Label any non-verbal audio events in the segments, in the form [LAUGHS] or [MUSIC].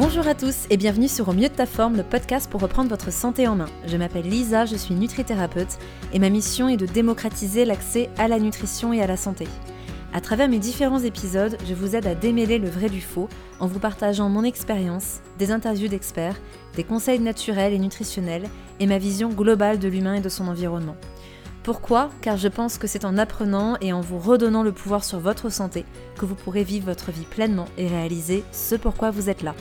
Bonjour à tous et bienvenue sur Au mieux de ta forme, le podcast pour reprendre votre santé en main. Je m'appelle Lisa, je suis nutrithérapeute et ma mission est de démocratiser l'accès à la nutrition et à la santé. À travers mes différents épisodes, je vous aide à démêler le vrai du faux en vous partageant mon expérience, des interviews d'experts, des conseils naturels et nutritionnels et ma vision globale de l'humain et de son environnement. Pourquoi? Car je pense que c'est en apprenant et en vous redonnant le pouvoir sur votre santé que vous pourrez vivre votre vie pleinement et réaliser ce pourquoi vous êtes là.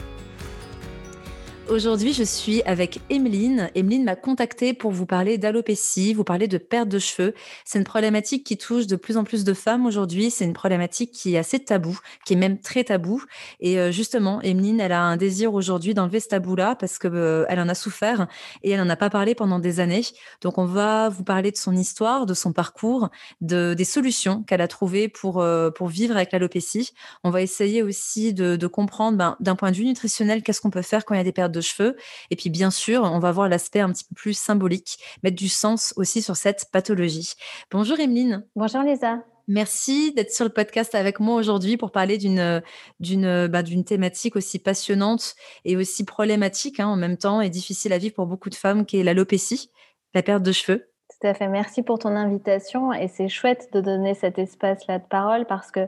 Aujourd'hui, je suis avec Emeline. Emeline m'a contactée pour vous parler d'alopécie, vous parler de perte de cheveux. C'est une problématique qui touche de plus en plus de femmes aujourd'hui. C'est une problématique qui est assez tabou, qui est même très tabou. Et euh, justement, Emeline, elle a un désir aujourd'hui d'enlever ce tabou-là parce que euh, en a souffert et elle n'en a pas parlé pendant des années. Donc, on va vous parler de son histoire, de son parcours, de, des solutions qu'elle a trouvées pour, euh, pour vivre avec l'alopécie. On va essayer aussi de, de comprendre ben, d'un point de vue nutritionnel qu'est-ce qu'on peut faire quand il y a des pertes de cheveux. Et puis, bien sûr, on va voir l'aspect un petit peu plus symbolique, mettre du sens aussi sur cette pathologie. Bonjour Emeline. Bonjour Lisa. Merci d'être sur le podcast avec moi aujourd'hui pour parler d'une d'une bah, d'une thématique aussi passionnante et aussi problématique hein, en même temps et difficile à vivre pour beaucoup de femmes qui est l'alopécie, la perte de cheveux. Tout à fait. Merci pour ton invitation et c'est chouette de donner cet espace-là de parole parce que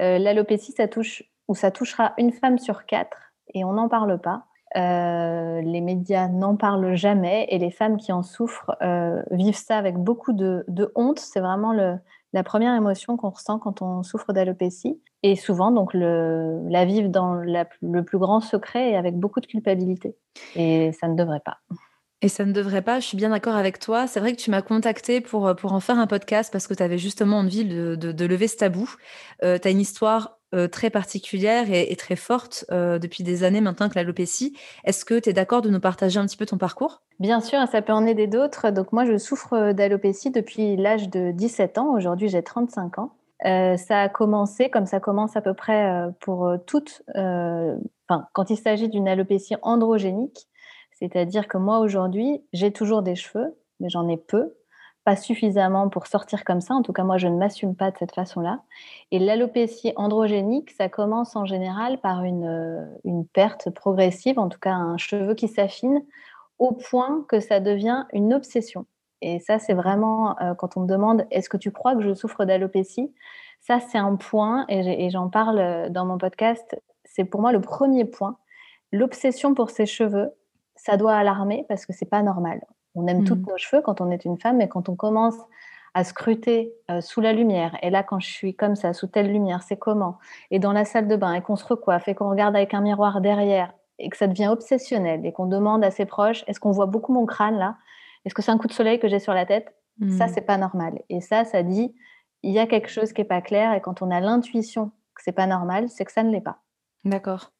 euh, l'alopécie, ça touche ou ça touchera une femme sur quatre et on n'en parle pas. Euh, les médias n'en parlent jamais et les femmes qui en souffrent euh, vivent ça avec beaucoup de, honte. C'est vraiment la première émotion qu'on ressent quand on souffre d'alopécie. Et souvent, donc, la vivent dans le plus grand secret et avec beaucoup de culpabilité. Et ça ne devrait pas. Et ça ne devrait pas, je suis bien d'accord avec toi. C'est vrai que tu m'as contacté pour, en faire un podcast parce que tu avais justement envie de, de, lever ce tabou. Euh, tu as une histoire euh, très particulière et, très forte euh, depuis des années maintenant que l'alopécie. Est-ce que tu es d'accord de nous partager un petit peu ton parcours? Bien sûr, ça peut en aider d'autres. Donc moi, je souffre d'alopécie depuis l'âge de 17 ans. Aujourd'hui, j'ai 35 ans. Euh, ça a commencé, comme ça commence à peu près pour toutes, enfin, quand il s'agit d'une alopécie androgénique, c'est-à-dire que moi, aujourd'hui, j'ai toujours des cheveux, mais j'en ai peu pas suffisamment pour sortir comme ça. En tout cas, moi, je ne m'assume pas de cette façon-là. Et l'alopécie androgénique, ça commence en général par une, euh, une perte progressive, en tout cas un cheveu qui s'affine, au point que ça devient une obsession. Et ça, c'est vraiment, euh, quand on me demande, est-ce que tu crois que je souffre d'alopécie? Ça, c'est un point, et j'en parle euh, dans mon podcast, c'est pour moi le premier point. L'obsession pour ses cheveux, ça doit alarmer parce que c'est pas normal. On aime tous mmh. nos cheveux quand on est une femme, mais quand on commence à scruter euh, sous la lumière, et là, quand je suis comme ça, sous telle lumière, c'est comment? Et dans la salle de bain, et qu'on se recoiffe, et qu'on regarde avec un miroir derrière, et que ça devient obsessionnel, et qu'on demande à ses proches, est-ce qu'on voit beaucoup mon crâne là? Est-ce que c'est un coup de soleil que j'ai sur la tête? Ça, mmh. c'est pas normal. Et ça, ça dit, il y a quelque chose qui est pas clair, et quand on a l'intuition que c'est pas normal, c'est que ça ne l'est pas. D'accord.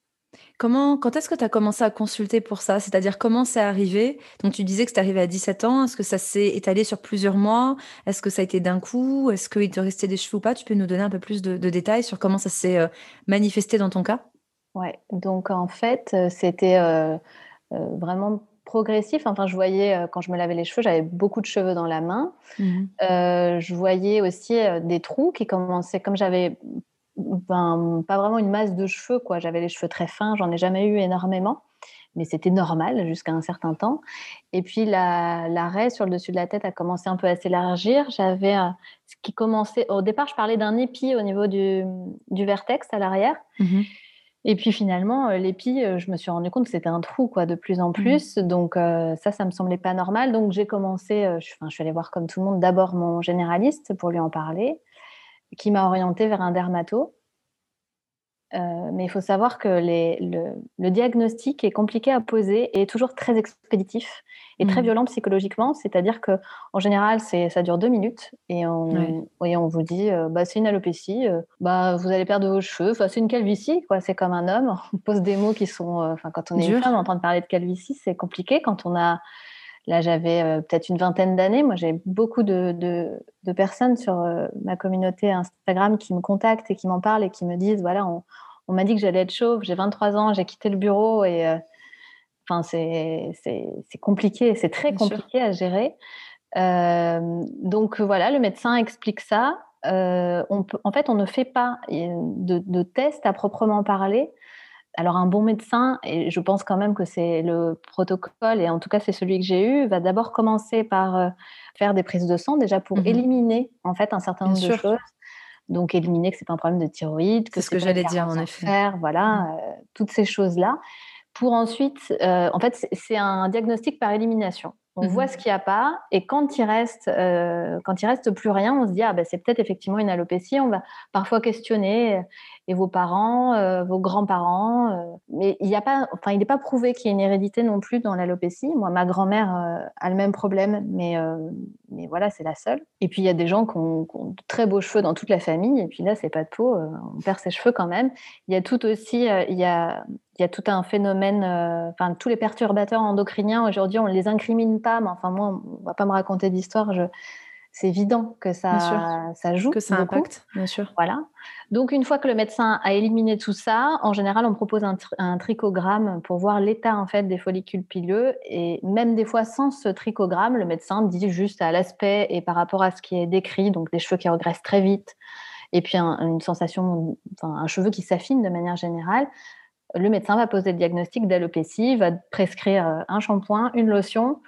Comment, quand est-ce que tu as commencé à consulter pour ça? C'est-à-dire comment c'est arrivé? Donc tu disais que c'est arrivé à 17 ans. Est-ce que ça s'est étalé sur plusieurs mois? Est-ce que ça a été d'un coup? Est-ce qu'il te restait des cheveux ou pas? Tu peux nous donner un peu plus de, détails sur comment ça s'est euh, manifesté dans ton cas? Ouais, donc en fait, euh, c'était euh, vraiment progressif. Enfin, je voyais quand je me lavais les cheveux, j'avais beaucoup de cheveux dans la main. Mmh je voyais aussi des trous qui commençaient, comme j'avais pas vraiment une masse de cheveux, quoi. J'avais les cheveux très fins, j'en ai jamais eu énormément, mais c'était normal jusqu'à un certain temps. Et puis l'arrêt sur le dessus de la tête a commencé un peu à s'élargir. J'avais ce qui commençait. Au départ, je parlais d'un épi au niveau du, du vertex à l'arrière. Mmh Et puis finalement, euh, l'épi, euh, je me suis rendu compte que c'était un trou, quoi, de plus en mmh plus. Donc euh, ça, ça me semblait pas normal. Donc j'ai commencé, je, je suis allée voir comme tout le monde d'abord mon généraliste pour lui en parler qui m'a orientée vers un dermato. Euh, mais il faut savoir que le, diagnostic est compliqué à poser et est toujours très expéditif et très mmh. violent psychologiquement. C'est-à-dire que en général, ça dure deux minutes et on, on vous dit euh, bah, c'est une alopécie, euh, bah, vous allez perdre vos cheveux, c'est une calvitie, quoi. c'est comme un homme. [LAUGHS] On pose des mots qui sont. Enfin, quand on est une femme en train de parler de calvitie, c'est compliqué. Quand on a Là, j'avais euh, peut-être une vingtaine d'années. Moi, j'ai beaucoup de, de, personnes sur euh, ma communauté Instagram qui me contactent et qui m'en parlent et qui me disent voilà, on, on m'a dit que j'allais être chauve, j'ai 23 ans, j'ai quitté le bureau et euh, enfin, c'est compliqué, c'est très compliqué à gérer. donc voilà, le médecin explique ça. on peut, en fait, on ne fait pas de, de tests à proprement parler Alors un bon médecin, et je pense quand même que c'est le protocole, et en tout cas c'est celui que j'ai eu, va d'abord commencer par euh, faire des prises de sang déjà pour mmh éliminer en fait un certain nombre de choses. Donc éliminer que c'est pas un problème de thyroïde, que c'est ce que j'allais dire en effet. voilà, mmh. euh, toutes ces choses là. Pour ensuite, euh, en fait, c'est un diagnostic par élimination. On mmh voit ce qu'il n'y a pas, et quand il reste, quand il reste plus rien, on se dit ah ben c'est peut-être effectivement une alopécie. On va parfois questionner et vos parents, euh, vos grands-parents. Euh, mais il n'y a pas, enfin, il n'est pas prouvé qu'il y ait une hérédité non plus dans l'alopécie. Moi, ma grand-mère euh, a le même problème, mais, mais voilà, c'est la seule. Et puis, il y a des gens qui ont, de très beaux cheveux dans toute la famille, et puis là, c'est pas de peau, on perd ses cheveux quand même. Il y a tout aussi, il y a, il y a tout un phénomène, tous les perturbateurs endocriniens, aujourd'hui, on ne les incrimine pas, mais enfin, moi, on ne va pas me raconter d'histoire, c'est évident que ça, ça joue. Que ça impacte, bien sûr. Voilà. Donc, une fois que le médecin a éliminé tout ça, en général, on propose un, trichogramme pour voir l'état en fait des follicules pileux. Et même des fois, sans ce trichogramme, le médecin dit juste à l'aspect et par rapport à ce qui est décrit, donc des cheveux qui regressent très vite, et puis une sensation, enfin, un cheveu qui s'affine de manière générale. Le médecin va poser le diagnostic d'alopécie, va prescrire un shampoing, une lotion,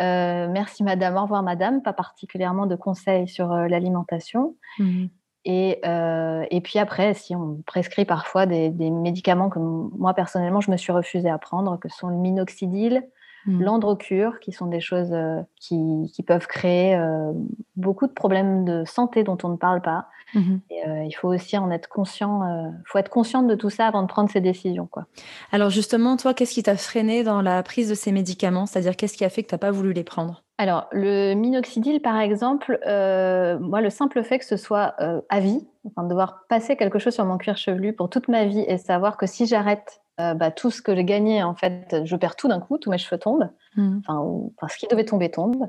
euh, merci madame, au revoir madame, pas particulièrement de conseils sur euh, l'alimentation. Mmh. Et, euh, et, puis après, si on prescrit parfois des, des, médicaments que moi personnellement je me suis refusée à prendre, que sont le minoxidil, Mmh. l'androcure, qui sont des choses euh, qui, peuvent créer euh, beaucoup de problèmes de santé dont on ne parle pas. Mmh euh, il faut aussi en être conscient. Il faut être consciente de tout ça avant de prendre ses décisions. Quoi. Alors justement, toi, qu'est-ce qui t'a freiné dans la prise de ces médicaments? C'est-à-dire, qu'est-ce qui a fait que tu n'as pas voulu les prendre? Alors, le minoxidil, par exemple, moi, le simple fait que ce soit à vie, enfin, de devoir passer quelque chose sur mon cuir chevelu pour toute ma vie et savoir que si j'arrête euh, bah, tout ce que j'ai gagné, en fait, je perds tout d'un coup, tous mes cheveux tombent. Mmh. Enfin, ce qui devait tomber tombe.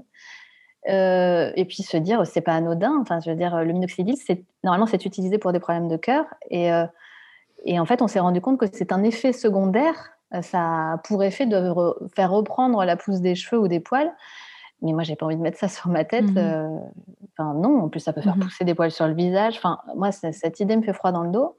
Euh, et puis se dire, c'est pas anodin. Enfin, je veux dire, le minoxidil, c'est normalement, c'est utilisé pour des problèmes de cœur. Et, euh, et en fait, on s'est rendu compte que c'est un effet secondaire. Ça a pour effet de faire reprendre la pousse des cheveux ou des poils. Mais moi, j'ai pas envie de mettre ça [LAUGHS] sur ma tête. Mmh enfin, non. En plus, ça peut faire mmh pousser des poils sur le visage. Enfin, moi, cette idée me fait froid dans le dos.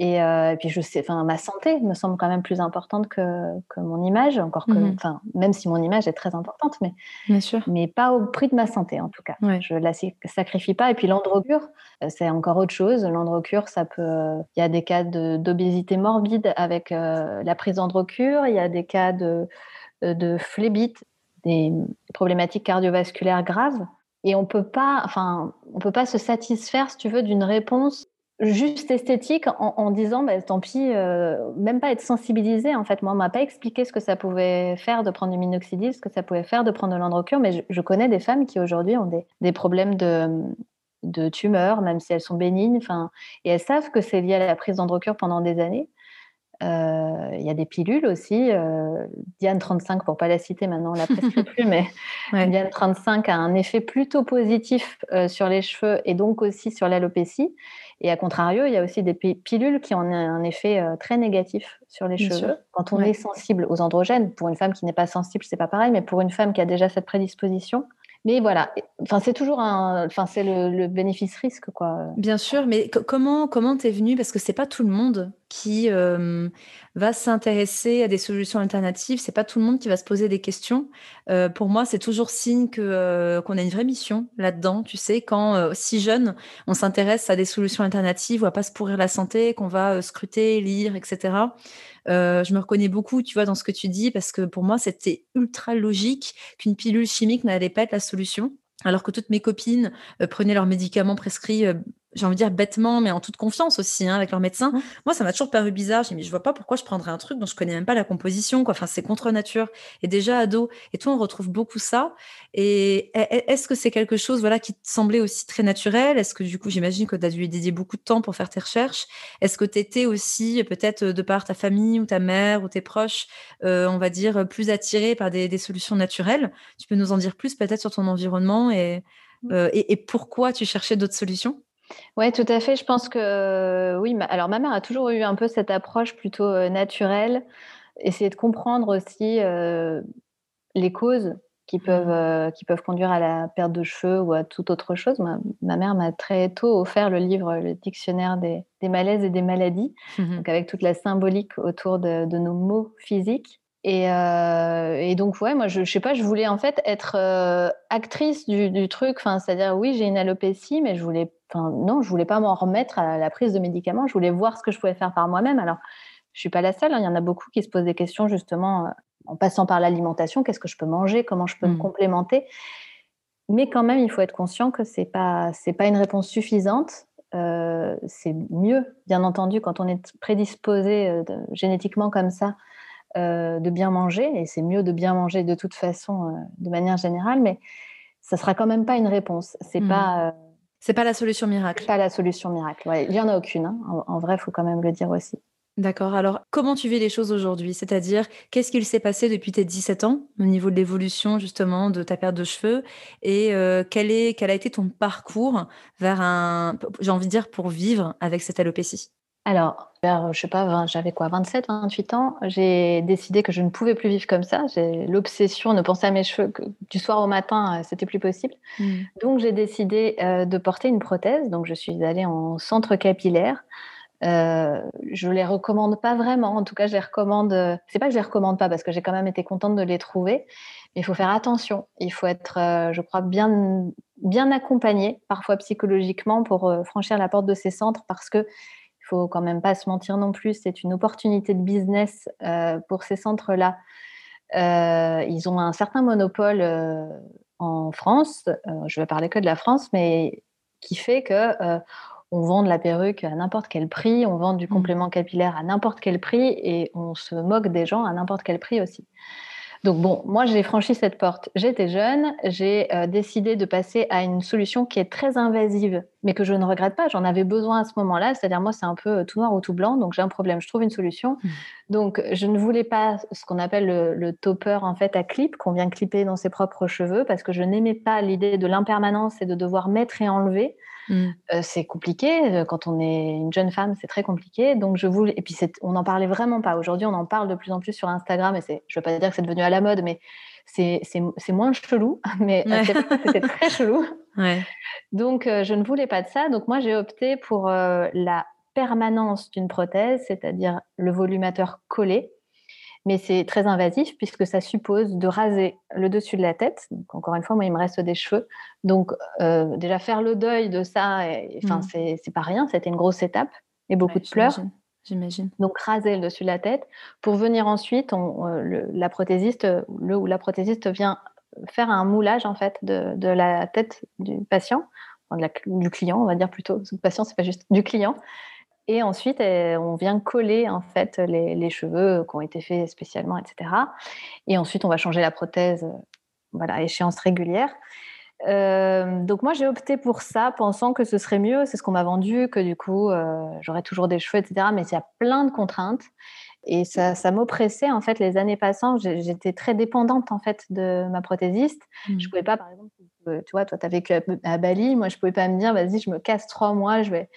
Euh, et, puis je sais, enfin ma santé me semble quand même plus importante que, que mon image, encore que, mmh enfin même si mon image est très importante, mais Bien sûr. mais pas au prix de ma santé en tout cas. Je la sacrifie pas. Et puis l'androcure, euh, c'est encore autre chose. L'androcure, ça peut, il y a des cas d'obésité morbide avec euh, la prise d'androcure, il y a des cas de de phlébite, des problématiques cardiovasculaires graves. Et on peut pas, enfin, on peut pas se satisfaire, si tu veux, d'une réponse juste esthétique en, disant bah, tant pis, euh, même pas être sensibilisé en fait. Moi, on m'a pas expliqué ce que ça pouvait faire de prendre du minoxidil, ce que ça pouvait faire de prendre de l'androcure, mais je, connais des femmes qui aujourd'hui ont des, des problèmes de, de tumeurs, même si elles sont bénignes, enfin, et elles savent que c'est lié à la prise d'androcure pendant des années. Euh, il y a des pilules aussi. Euh, Diane 35, pour pas la citer maintenant, on la prescrit [LAUGHS] plus, mais Diane 35 a un effet plutôt positif sur les cheveux et donc aussi sur l'alopécie. Et à contrario, il y a aussi des pilules qui ont un effet euh, très négatif sur les cheveux. Quand on est sensible aux androgènes, pour une femme qui n'est pas sensible, c'est pas pareil, mais pour une femme qui a déjà cette prédisposition, mais voilà, enfin c'est toujours un, enfin c'est le, bénéfice-risque quoi. Bien sûr, mais comment comment t'es venu parce que c'est pas tout le monde qui euh, va s'intéresser à des solutions alternatives. C'est pas tout le monde qui va se poser des questions. Euh, pour moi, c'est toujours signe que euh, qu'on a une vraie mission là-dedans. Tu sais, quand si jeune, on s'intéresse à des solutions alternatives, on va pas se pourrir la santé, qu'on va scruter, lire, etc. Euh, je me reconnais beaucoup, tu vois, dans ce que tu dis, parce que pour moi, c'était ultra logique qu'une pilule chimique n'allait pas être la solution. Alors que toutes mes copines euh, prenaient leurs médicaments prescrits euh, j'ai envie de dire bêtement, mais en toute confiance aussi, hein, avec leur médecin. Mmh. Moi, ça m'a toujours paru bizarre. J'ai dit, mais je vois pas pourquoi je prendrais un truc dont je connais même pas la composition, quoi. Enfin, c'est contre nature. Et déjà ado. Et toi, on retrouve beaucoup ça. Et est-ce que c'est quelque chose, voilà, qui te semblait aussi très naturel? Est-ce que, du coup, j'imagine que tu as dû dédier beaucoup de temps pour faire tes recherches. Est-ce que tu étais aussi, peut-être, de par ta famille ou ta mère ou tes proches, euh, on va dire, plus attiré par des, solutions naturelles? Tu peux nous en dire plus, peut-être, sur ton environnement et, euh, et pourquoi tu cherchais d'autres solutions? Oui, tout à fait. Je pense que oui. alors, ma mère a toujours eu un peu cette approche plutôt euh, naturelle, essayer de comprendre aussi euh, les causes qui peuvent, mmh. euh, qui peuvent conduire à la perte de cheveux ou à toute autre chose. Ma, mère m'a très tôt offert le livre Le dictionnaire des, malaises et des maladies, mmh donc avec toute la symbolique autour de, nos mots physiques. Euh, et, donc, ouais, moi, je, je sais pas, je voulais en fait être euh, actrice du, truc. Enfin, c'est-à-dire, oui, j'ai une alopécie, mais je voulais, enfin, non, je voulais pas m'en remettre à la prise de médicaments. Je voulais voir ce que je pouvais faire par moi-même. Alors, je suis pas la seule. Hein, il y en a beaucoup qui se posent des questions justement en passant par l'alimentation, qu'est-ce que je peux manger, comment je peux me mmh. complémenter? Mais quand même, il faut être conscient que ce n'est pas, pas une réponse suffisante. Euh, c'est mieux, bien entendu, quand on est prédisposé euh, génétiquement comme ça, euh, de bien manger. Et c'est mieux de bien manger de toute façon, de manière générale. Mais ça ne sera quand même pas une réponse. C'est n'est mmh. pas. c'est pas la solution miracle. Pas la solution miracle. il n'y en a aucune. Hein. En, en, vrai, il faut quand même le dire aussi. D'accord. Alors, comment tu vis les choses aujourd'hui? C'est-à-dire, qu'est-ce qu'il s'est passé depuis tes 17 ans au niveau de l'évolution justement de ta perte de cheveux? Et euh, quel, est, quel a été ton parcours vers un, j'ai envie de dire, pour vivre avec cette alopécie? Alors, vers, je sais pas, j'avais quoi, 27, 28 ans, j'ai décidé que je ne pouvais plus vivre comme ça. J'ai l'obsession de penser à mes cheveux que du soir au matin, euh, c'était plus possible. Mmh. Donc, j'ai décidé euh, de porter une prothèse. Donc, je suis allée en centre capillaire. Euh, je les recommande pas vraiment. En tout cas, je les recommande. Euh, c'est pas que je les recommande pas parce que j'ai quand même été contente de les trouver. Mais il faut faire attention. Il faut être, euh, je crois, bien bien accompagné, parfois psychologiquement, pour franchir la porte de ces centres parce que faut quand même pas se mentir non plus. C'est une opportunité de business pour ces centres-là. ils ont un certain monopole en France. je vais parler que de la France, mais qui fait que on vend de la perruque à n'importe quel prix, on vend du mmh. complément capillaire à n'importe quel prix et on se moque des gens à n'importe quel prix aussi. Donc bon, moi j'ai franchi cette porte. J'étais jeune, j'ai euh, décidé de passer à une solution qui est très invasive, mais que je ne regrette pas. J'en avais besoin à ce moment-là. C'est-à-dire moi c'est un peu euh, tout noir ou tout blanc, donc j'ai un problème. Je trouve une solution. Mmh. Donc je ne voulais pas ce qu'on appelle le, le, topper en fait à clip qu'on vient clipper dans ses propres cheveux parce que je n'aimais pas l'idée de l'impermanence et de devoir mettre et enlever. Mmh. c'est compliqué. Quand on est une jeune femme, c'est très compliqué. Donc, je voulais. Et puis, on n'en parlait vraiment pas. Aujourd'hui, on en parle de plus en plus sur Instagram. Et c'est, je ne veux pas dire que c'est devenu à la mode, mais c'est, moins chelou. [LAUGHS] Mais c'était très chelou. [LAUGHS] Donc, je ne voulais pas de ça. Donc, moi, j'ai opté pour la permanence d'une prothèse, c'est-à-dire le volumateur collé mais c'est très invasif puisque ça suppose de raser le dessus de la tête. Donc, encore une fois, moi, il me reste des cheveux. Donc, euh, déjà, faire le deuil de ça, enfin, mmh. c'est pas rien. C'était une grosse étape et beaucoup de pleurs. J'imagine. Donc, raser le dessus de la tête pour venir ensuite, on, euh, la prothésiste, le ou la prothésiste vient faire un moulage en fait de, de la tête du patient, de la, du client, on va dire plutôt. Le patient, c'est pas juste du client. Et ensuite, euh, on vient coller en fait les, cheveux qui ont été faits spécialement, etc. Et ensuite, on va changer la prothèse, euh, voilà, à échéance régulière. Euh, donc moi, j'ai opté pour ça, pensant que ce serait mieux. C'est ce qu'on m'a vendu, que du coup, j'aurais toujours des cheveux, etc. Mais il y a plein de contraintes. Et ça, ça m'oppressait en fait les années passant. J'étais très dépendante en fait de ma prothésiste. Je mmh. Je pouvais pas, par exemple, tu vois, toi, tu as vécu à, Bali. Moi, je pouvais pas me dire, vas-y, je me casse trois mois, je vais,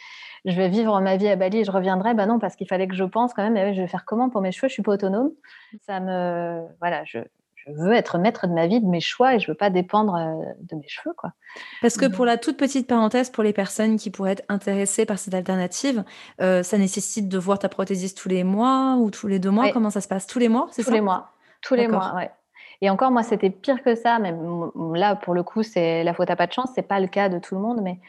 je vais vivre ma vie à Bali et je reviendrai. Ben non, parce qu'il fallait que je pense quand même, je vais faire comment pour mes cheveux? Je suis pas autonome. Ça me, voilà, je, veux être maître de ma vie, de mes choix et je veux pas dépendre euh, de mes cheveux, quoi. Parce que pour la toute petite parenthèse, pour les personnes qui pourraient être intéressées par cette alternative, euh, ça nécessite de voir ta prothésiste tous les mois ou tous les deux mois? Comment ça se passe? Tous les mois, c'est ça? Tous les mois. Tous les mois, ouais. Et encore, moi, c'était pire que ça. Mais là, pour le coup, c'est la faute à pas de chance. C'est pas le cas de tout le monde, mais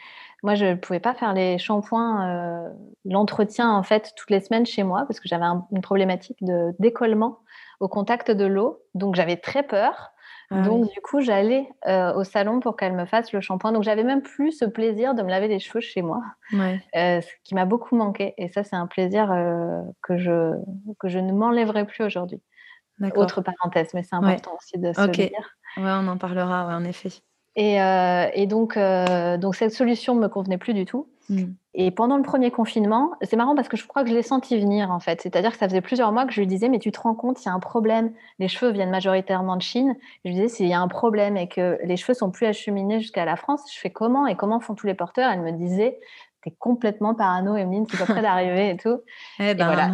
moi, je ne pouvais pas faire les shampoings, euh, l'entretien en fait toutes les semaines chez moi parce que j'avais une problématique de décollement au contact de l'eau. Donc, j'avais très peur. Ah donc, du coup, j'allais euh, au salon pour qu'elle me fasse le shampoing. Donc, j'avais même plus ce plaisir de me laver les cheveux chez moi, [LAUGHS] euh, ce qui m'a beaucoup manqué. Et ça, c'est un plaisir que, je, que je ne m'enlèverai plus aujourd'hui. Autre parenthèse, mais c'est important aussi de se le dire. Ouais, on en parlera, ouais, en effet. Et, euh, et donc, euh, donc, cette solution ne me convenait plus du tout. Mm. Et pendant le premier confinement, c'est marrant parce que je crois que je l'ai senti venir en fait. C'est-à-dire que ça faisait plusieurs mois que je lui disais, mais tu te rends compte, il y a un problème. Les cheveux viennent majoritairement de Chine. Je lui disais, s'il y a un problème et que les cheveux sont plus acheminés jusqu'à la France, je fais comment et comment font tous les porteurs? Elle me disait, t'es complètement parano, Emeline, c'est pas près d'arriver et tout. Eh ben, et voilà,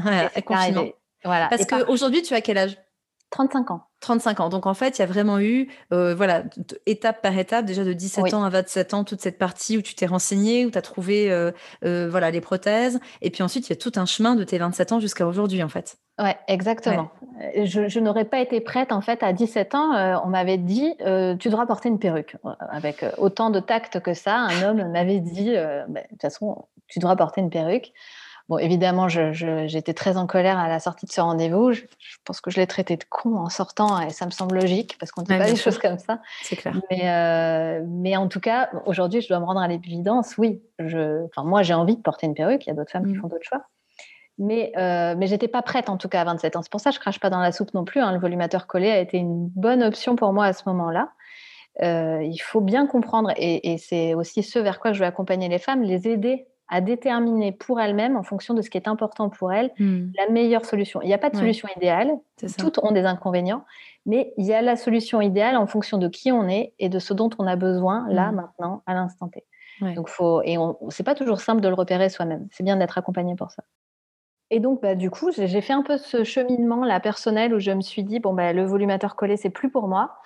voilà. Parce qu'aujourd'hui, tu as quel âge? 35 ans. 35 ans. Donc en fait, il y a vraiment eu, euh, voilà, étape par étape, déjà de 17 ans à 27 ans, toute cette partie où tu t'es renseigné, où tu as trouvé euh, euh, voilà, les prothèses. Et puis ensuite, il y a tout un chemin de tes 27 ans jusqu'à aujourd'hui, en fait. Ouais, exactement. Je, n'aurais pas été prête, en fait, à 17 ans. on m'avait dit, tu devras porter une perruque. Avec autant de tact que ça, un homme m'avait dit, bah, de toute façon, tu devras porter une perruque. Bon, évidemment, j'étais très en colère à la sortie de ce rendez-vous. Je, pense que je l'ai traité de con en sortant et ça me semble logique parce qu'on ne dit pas des choses comme ça. C'est clair. Mais, euh, mais, en tout cas, aujourd'hui, je dois me rendre à l'évidence. Oui, je, moi, j'ai envie de porter une perruque. Il y a d'autres femmes qui mm. font d'autres choix. Mais, euh, mais j'étais pas prête en tout cas à 27 ans. C'est pour ça que je crache pas dans la soupe non plus. Hein. Le volumateur collé a été une bonne option pour moi à ce moment-là. Euh, il faut bien comprendre, et, et c'est aussi ce vers quoi je veux accompagner les femmes, les aider à déterminer pour elle-même, en fonction de ce qui est important pour elle, hmm. la meilleure solution. Il n'y a pas de solution idéale, toutes ont des inconvénients, mais il y a la solution idéale en fonction de qui on est et de ce dont on a besoin là, hmm. maintenant, à l'instant T. Donc faut, et c'est pas toujours simple de le repérer soi-même. C'est bien d'être accompagné pour ça. Et donc, bah, du coup, j'ai fait un peu ce cheminement là personnel où je me suis dit bon, bah, le volumateur collé, c'est plus pour moi.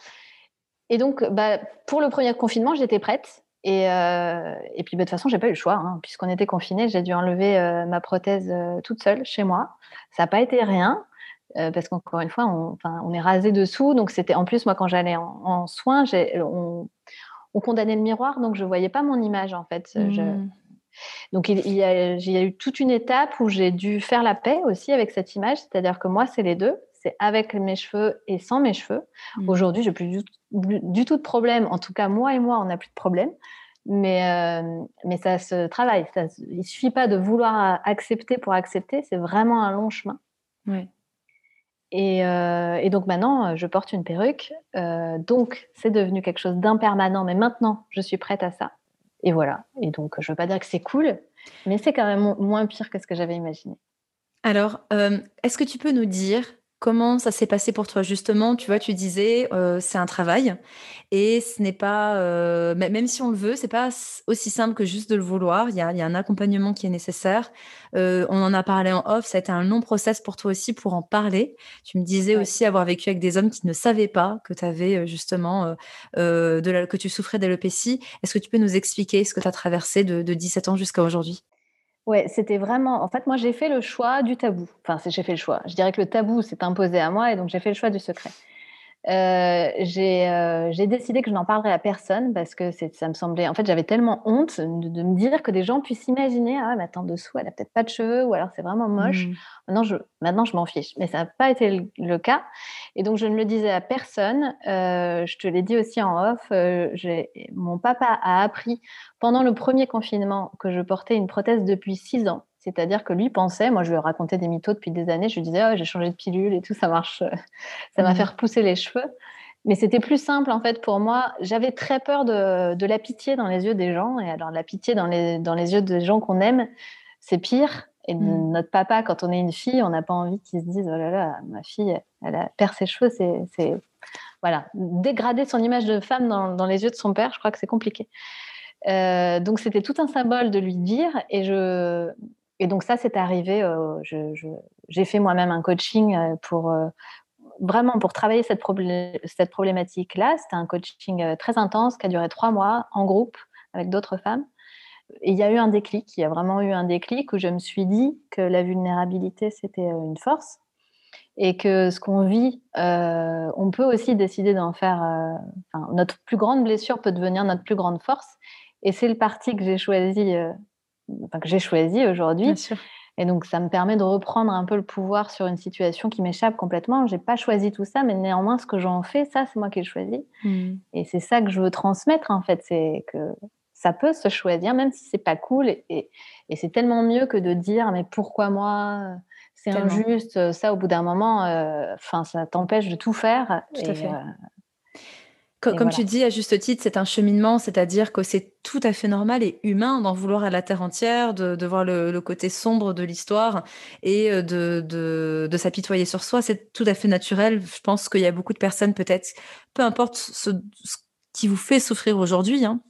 Et donc, bah, pour le premier confinement, j'étais prête. Et, euh, et, puis, bah, de toute façon, j'ai pas eu le choix. Hein. Puisqu'on était confinés, j'ai dû enlever euh, ma prothèse euh, toute seule chez moi. Ça n'a pas été rien, parce qu'encore une fois, on, on, est rasé dessous. Donc, c'était en plus, moi, quand j'allais en, soins, on, on, condamnait le miroir, donc je voyais pas mon image, en fait. Mmh. Donc, il, y a, il y, a, eu toute une étape où j'ai dû faire la paix aussi avec cette image. C'est-à-dire que moi, c'est les deux. C'est avec mes cheveux et sans mes cheveux. Mmh. Aujourd'hui, j'ai plus du, du, tout de problème. En tout cas, moi et moi, on n'a plus de problème. Mais, euh, mais ça se travaille. Ça, il ne suffit pas de vouloir accepter pour accepter. C'est vraiment un long chemin. Et, euh, et, donc maintenant, je porte une perruque. Euh, donc, c'est devenu quelque chose d'impermanent. Mais maintenant, je suis prête à ça. Et voilà. Et donc, je ne veux pas dire que c'est cool, mais c'est quand même moins pire que ce que j'avais imaginé. Alors, est-ce que tu peux nous dire Comment ça s'est passé pour toi? Justement Tu vois, tu disais euh, c'est un travail et ce n'est pas, euh, même si on le veut, c'est pas aussi simple que juste de le vouloir. Il y a, un accompagnement qui est nécessaire. Euh, on en a parlé en off. Ça a été un long process pour toi aussi pour en parler. Tu me disais aussi avoir vécu avec des hommes qui ne savaient pas que tu avais justement de que tu souffrais d'alopécie. Est-ce que tu peux nous expliquer ce que tu as traversé de, de 17 ans jusqu'à aujourd'hui? Ouais, c'était vraiment. En fait, moi, j'ai fait le choix du tabou. Enfin, j'ai fait le choix. Je dirais que le tabou s'est imposé à moi et donc j'ai fait le choix du secret. Euh, euh, j'ai décidé que je n'en parlerais à personne parce que ça me semblait. En fait, j'avais tellement honte de, me dire que des gens puissent imaginer Ah, mais attends, dessous, elle a peut-être pas de cheveux ou alors c'est vraiment moche. Mmh. Maintenant, je, maintenant, je m'en fiche. Mais ça n'a pas été le, cas. Et donc, je ne le disais à personne. Euh, je te l'ai dit aussi en off. mon papa a appris pendant le premier confinement que je portais une prothèse depuis six ans. C'est-à-dire que lui pensait, moi je lui racontais des mythos depuis des années, je lui disais oh, j'ai changé de pilule et tout, ça marche, ça m'a mmh. fait repousser les cheveux. Mais c'était plus simple en fait pour moi. J'avais très peur de, la pitié dans les yeux des gens. Et alors la pitié dans les, dans les yeux des gens qu'on aime, c'est pire. Et mmh. notre papa, quand on est une fille, on n'a pas envie qu'il se dise oh là là, ma fille, elle a perd ses cheveux, c'est voilà dégrader son image de femme dans, dans, les yeux de son père. Je crois que c'est compliqué. Euh, donc c'était tout un symbole de lui dire. Et je et donc ça, c'est arrivé. Euh, j'ai fait moi-même un coaching euh, pour euh, vraiment pour travailler cette, problématique-là. C'était un coaching très intense qui a duré trois mois en groupe avec d'autres femmes. Et il y a eu un déclic. Il y a vraiment eu un déclic où je me suis dit que la vulnérabilité c'était une force et que ce qu'on vit, on peut aussi décider d'en faire. Notre plus grande blessure peut devenir notre plus grande force. Et c'est le parti que j'ai choisi que j'ai choisi aujourd'hui. Et donc, ça me permet de reprendre un peu le pouvoir sur une situation qui m'échappe complètement. J'ai pas choisi tout ça, mais néanmoins, ce que j'en fais, ça, c'est moi qui ai choisi. Mmh. Et c'est ça que je veux transmettre, en fait. C'est que ça peut se choisir, même si c'est pas cool. Et, et, c'est tellement mieux que de dire, mais pourquoi moi C'est injuste. Ça, au bout d'un moment, euh, ça t'empêche de tout faire. Tout à fait. Euh, comme tu dis à juste titre, c'est un cheminement, c'est-à-dire que c'est tout à fait normal et humain d'en vouloir à la terre entière, de, voir le, côté sombre de l'histoire et euh, de, s'apitoyer sur soi. C'est tout à fait naturel. Je pense qu'il y a beaucoup de personnes, peut-être, peu importe ce, qui vous fait souffrir aujourd'hui, hein,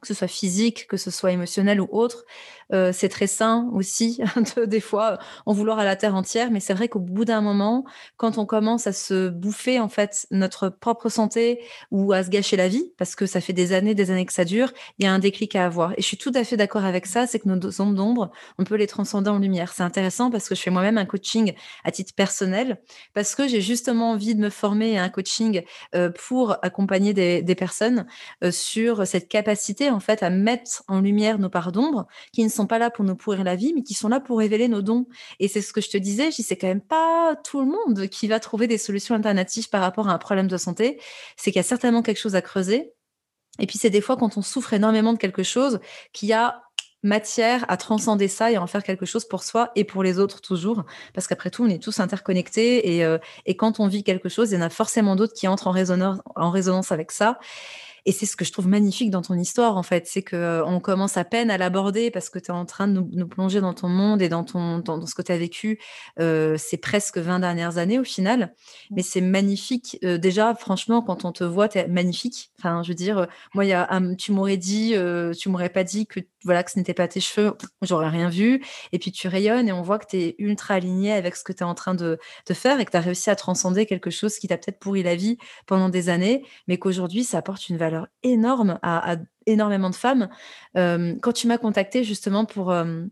que ce soit physique, que ce soit émotionnel ou autre, Euh, c'est très sain aussi, [LAUGHS] de, des fois, en vouloir à la terre entière. Mais c'est vrai qu'au bout d'un moment, quand on commence à se bouffer en fait notre propre santé ou à se gâcher la vie, parce que ça fait des années, des années que ça dure, il y a un déclic à avoir. Et je suis tout à fait d'accord avec ça. C'est que nos zones d'ombre, on peut les transcender en lumière. C'est intéressant parce que je fais moi-même un coaching à titre personnel, parce que j'ai justement envie de me former à un coaching euh, pour accompagner des, personnes euh, sur cette capacité en fait à mettre en lumière nos parts d'ombre qui ne sont pas là pour nous pourrir la vie, mais qui sont là pour révéler nos dons. Et c'est ce que je te disais, je dis, c'est quand même pas tout le monde qui va trouver des solutions alternatives par rapport à un problème de santé. C'est qu'il y a certainement quelque chose à creuser. Et puis c'est des fois quand on souffre énormément de quelque chose qu'il y a matière à transcender ça et en faire quelque chose pour soi et pour les autres toujours. Parce qu'après tout, on est tous interconnectés et, euh, et quand on vit quelque chose, il y en a forcément d'autres qui entrent en, en résonance avec ça. Et c'est ce que je trouve magnifique dans ton histoire, en fait. C'est qu'on euh, commence à peine à l'aborder parce que tu es en train de nous, plonger dans ton monde et dans, ton, dans, ce que tu as vécu euh, ces presque 20 dernières années au final. Mais c'est magnifique. Euh, déjà, franchement, quand on te voit, tu es magnifique. Enfin, je veux dire, moi, y a, tu m'aurais dit, tu m'aurais pas dit que voilà que ce n'était pas tes cheveux, j'aurais rien vu. Et puis tu rayonnes et on voit que tu es ultra aligné avec ce que tu es en train de, de, faire et que tu as réussi à transcender quelque chose qui t'a peut-être pourri la vie pendant des années, mais qu'aujourd'hui, ça apporte une valeur énorme à, énormément de femmes. Euh, quand tu m'as contacté justement pour, euh,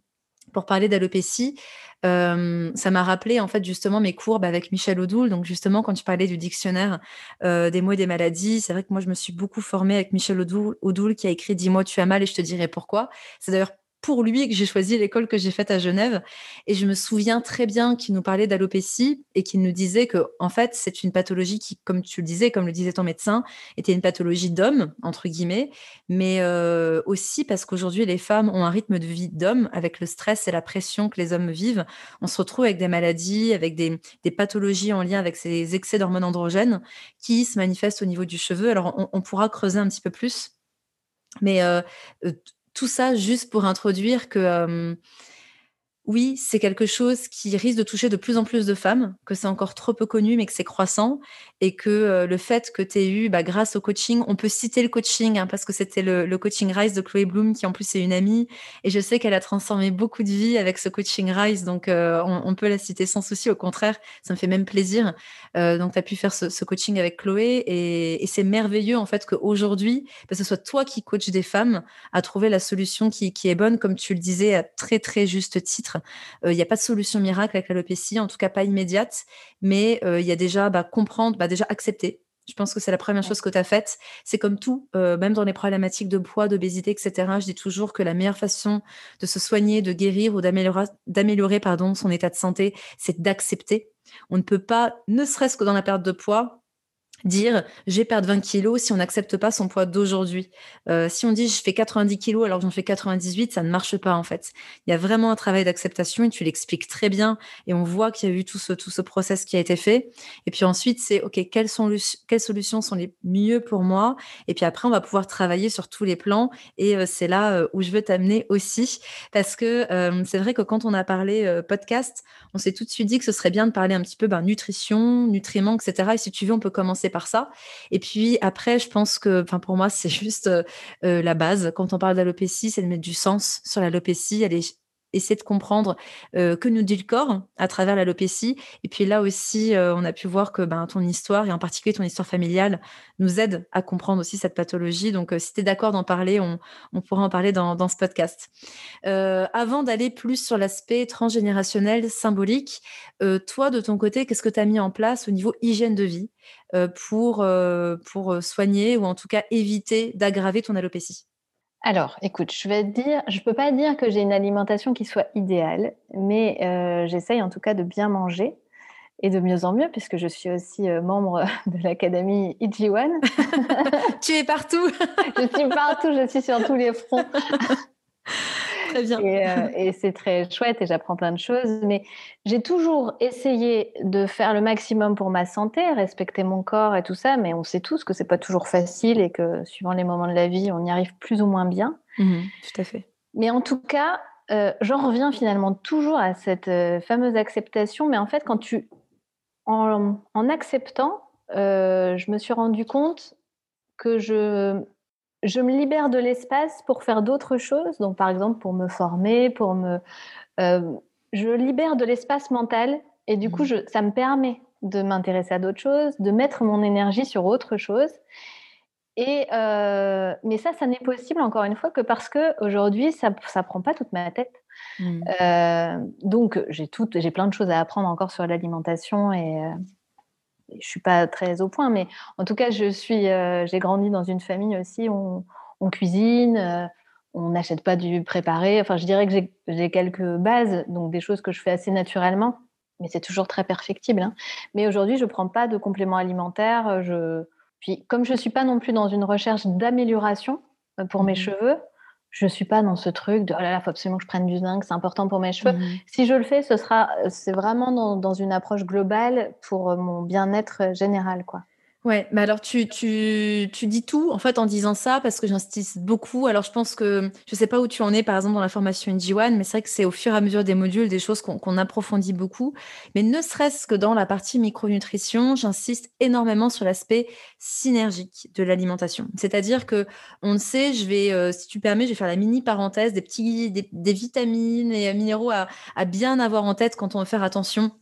pour parler d'alopécie, euh, ça m'a rappelé en fait justement mes courbes avec Michel Odoul. Donc justement, quand tu parlais du dictionnaire des mots et des maladies, c'est vrai que moi je me suis beaucoup formée avec Michel Odoul, Odoul qui a écrit Dis-moi tu as mal et je te dirai pourquoi. C'est d'ailleurs pour lui que j'ai choisi l'école que j'ai faite à Genève. Et je me souviens très bien qu'il nous parlait d'alopécie et qu'il nous disait que, en fait, c'est une pathologie qui, comme tu le disais, comme le disait ton médecin, était une pathologie d'homme, entre guillemets, mais euh, aussi parce qu'aujourd'hui, les femmes ont un rythme de vie d'homme avec le stress et la pression que les hommes vivent. On se retrouve avec des maladies, avec des, pathologies en lien avec ces excès d'hormones androgènes qui se manifestent au niveau du cheveu. Alors, on, pourra creuser un petit peu plus. Mais euh, euh, tout ça juste pour introduire que oui, c'est quelque chose qui risque de toucher de plus en plus de femmes, que c'est encore trop peu connu, mais que c'est croissant, et que euh, le fait que tu aies eu, bah, grâce au coaching, on peut citer le coaching, hein, parce que c'était le, coaching Rise de Chloé Bloom, qui en plus est une amie, et je sais qu'elle a transformé beaucoup de vies avec ce coaching Rise, donc euh, on, peut la citer sans souci, au contraire, ça me fait même plaisir. Euh, donc tu as pu faire ce, coaching avec Chloé, et, c'est merveilleux en fait qu'aujourd'hui, que ce soit toi qui coaches des femmes, à trouver la solution qui est bonne, comme tu le disais à très très juste titre il euh, n'y a pas de solution miracle avec l'alopécie, en tout cas pas immédiate, mais euh, il y a déjà bah, comprendre, bah, déjà accepter. Je pense que c'est la première chose que tu as faite. C'est comme tout, euh, même dans les problématiques de poids, d'obésité, etc. Je dis toujours que la meilleure façon de se soigner, de guérir ou d'améliorer pardon, son état de santé, c'est d'accepter. On ne peut pas, ne serait-ce que dans la perte de poids, dire j'ai perdu 20 kilos si on n'accepte pas son poids d'aujourd'hui. Euh, si on dit je fais 90 kilos alors que j'en fais 98, ça ne marche pas en fait. Il y a vraiment un travail d'acceptation et tu l'expliques très bien et on voit qu'il y a eu tout ce, tout ce process qui a été fait. Et puis ensuite, c'est OK, quelles, sont, quelles solutions sont les mieux pour moi? Et puis après, on va pouvoir travailler sur tous les plans et euh, c'est là euh, où je veux t'amener aussi parce que c'est vrai que quand on a parlé podcast, on s'est tout de suite dit que ce serait bien de parler un petit peu ben, nutrition, nutriments, etc. Et si tu veux, on peut commencer ça. Et puis après, je pense que, enfin pour moi, c'est juste euh, euh, la base. Quand on parle d'alopécie, c'est de mettre du sens sur l'alopécie. Elle est essayer de comprendre que nous dit le corps à travers l'alopécie. Et puis là aussi, on a pu voir que ben, ton histoire, et en particulier ton histoire familiale, nous aide à comprendre aussi cette pathologie. Donc, si tu es d'accord d'en parler, on, pourra en parler dans, ce podcast. avant d'aller plus sur l'aspect transgénérationnel, symbolique, toi, de ton côté, qu'est-ce que tu as mis en place au niveau hygiène de vie pour, pour soigner ou en tout cas éviter d'aggraver ton alopécie? Alors, écoute, je vais te dire, je peux pas dire que j'ai une alimentation qui soit idéale, mais euh, j'essaye en tout cas de bien manger et de mieux en mieux, puisque je suis aussi euh, membre [LAUGHS] de l'académie IG1. [LAUGHS] tu es partout. [LAUGHS] je suis partout, je suis sur tous les fronts. Très bien. Euh, et, c'est très chouette et j'apprends plein de choses. Mais j'ai toujours essayé de faire le maximum pour ma santé, respecter mon corps et tout ça. Mais on sait tous que c'est pas toujours facile et que suivant les moments de la vie, on y arrive plus ou moins bien. Mhm, tout à fait. Mais en tout cas, euh, j'en reviens finalement toujours à cette euh, fameuse acceptation. Mais en fait, quand tu, en, en acceptant, je me suis rendu compte que je je me libère de l'espace pour faire d'autres choses. Donc, par exemple, pour me former, pour me. je libère de l'espace mental et du coup, je, ça me permet de m'intéresser à d'autres choses, de mettre mon énergie sur autre chose. Et euh, mais ça, ça n'est possible encore une fois que parce que aujourd'hui, ça ne prend pas toute ma tête. Mmh. Euh, donc j'ai tout, j'ai plein de choses à apprendre encore sur l'alimentation et, je euh, je suis pas très au point, mais en tout cas, je suis, j'ai grandi dans une famille aussi où on, cuisine, on n'achète pas du préparé. Enfin, je dirais que j'ai quelques bases, donc des choses que je fais assez naturellement mais c'est toujours très perfectible. Hein. Mais aujourd'hui, je ne prends pas de compléments alimentaires. Je... Puis, comme je ne suis pas non plus dans une recherche d'amélioration euh, pour mes mmh cheveux, je suis pas dans ce truc de oh là là, faut absolument que je prenne du zinc, c'est important pour mes cheveux. Mmh si je le fais, ce sera, c'est vraiment dans, dans, une approche globale pour euh, mon bien-être général, quoi. Ouais, mais alors tu, tu, tu dis tout en fait en disant ça parce que j'insiste beaucoup. Alors je pense que je sais pas où tu en es par exemple dans la formation NG1, mais c'est vrai que c'est au fur et à mesure des modules des choses qu'on approfondit beaucoup. Mais ne serait-ce que dans la partie micronutrition, j'insiste énormément sur l'aspect synergique de l'alimentation. C'est-à-dire que on le sait, je vais, euh, si tu permets, je vais faire la mini parenthèse des petits, des, vitamines et minéraux à, à bien avoir en tête quand on veut faire attention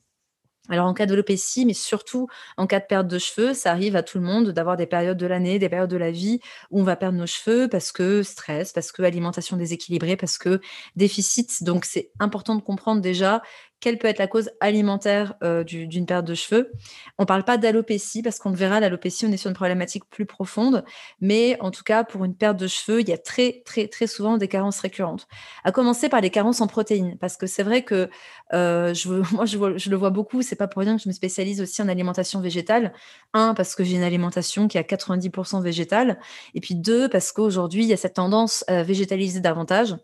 alors en cas d'alopécie, mais surtout en cas de perte de cheveux, ça arrive à tout le monde d'avoir des périodes de l'année, des périodes de la vie où on va perdre nos cheveux parce que stress, parce que alimentation déséquilibrée, parce que déficit. Donc c'est important de comprendre déjà quelle peut être la cause alimentaire euh, d'une perte de cheveux. On ne parle pas d'alopécie parce qu'on le verra, l'alopécie, on est sur une problématique plus profonde. Mais en tout cas, pour une perte de cheveux, il y a très, très, très souvent des carences récurrentes. À commencer par les carences en protéines. Parce que c'est vrai que euh, je, [LAUGHS] moi, je, le vois beaucoup. C'est pas pour rien que je me spécialise aussi en alimentation végétale. Un, parce que j'ai une alimentation qui est à 90% végétale. Et puis deux, parce qu'aujourd'hui, il y a cette tendance à végétaliser davantage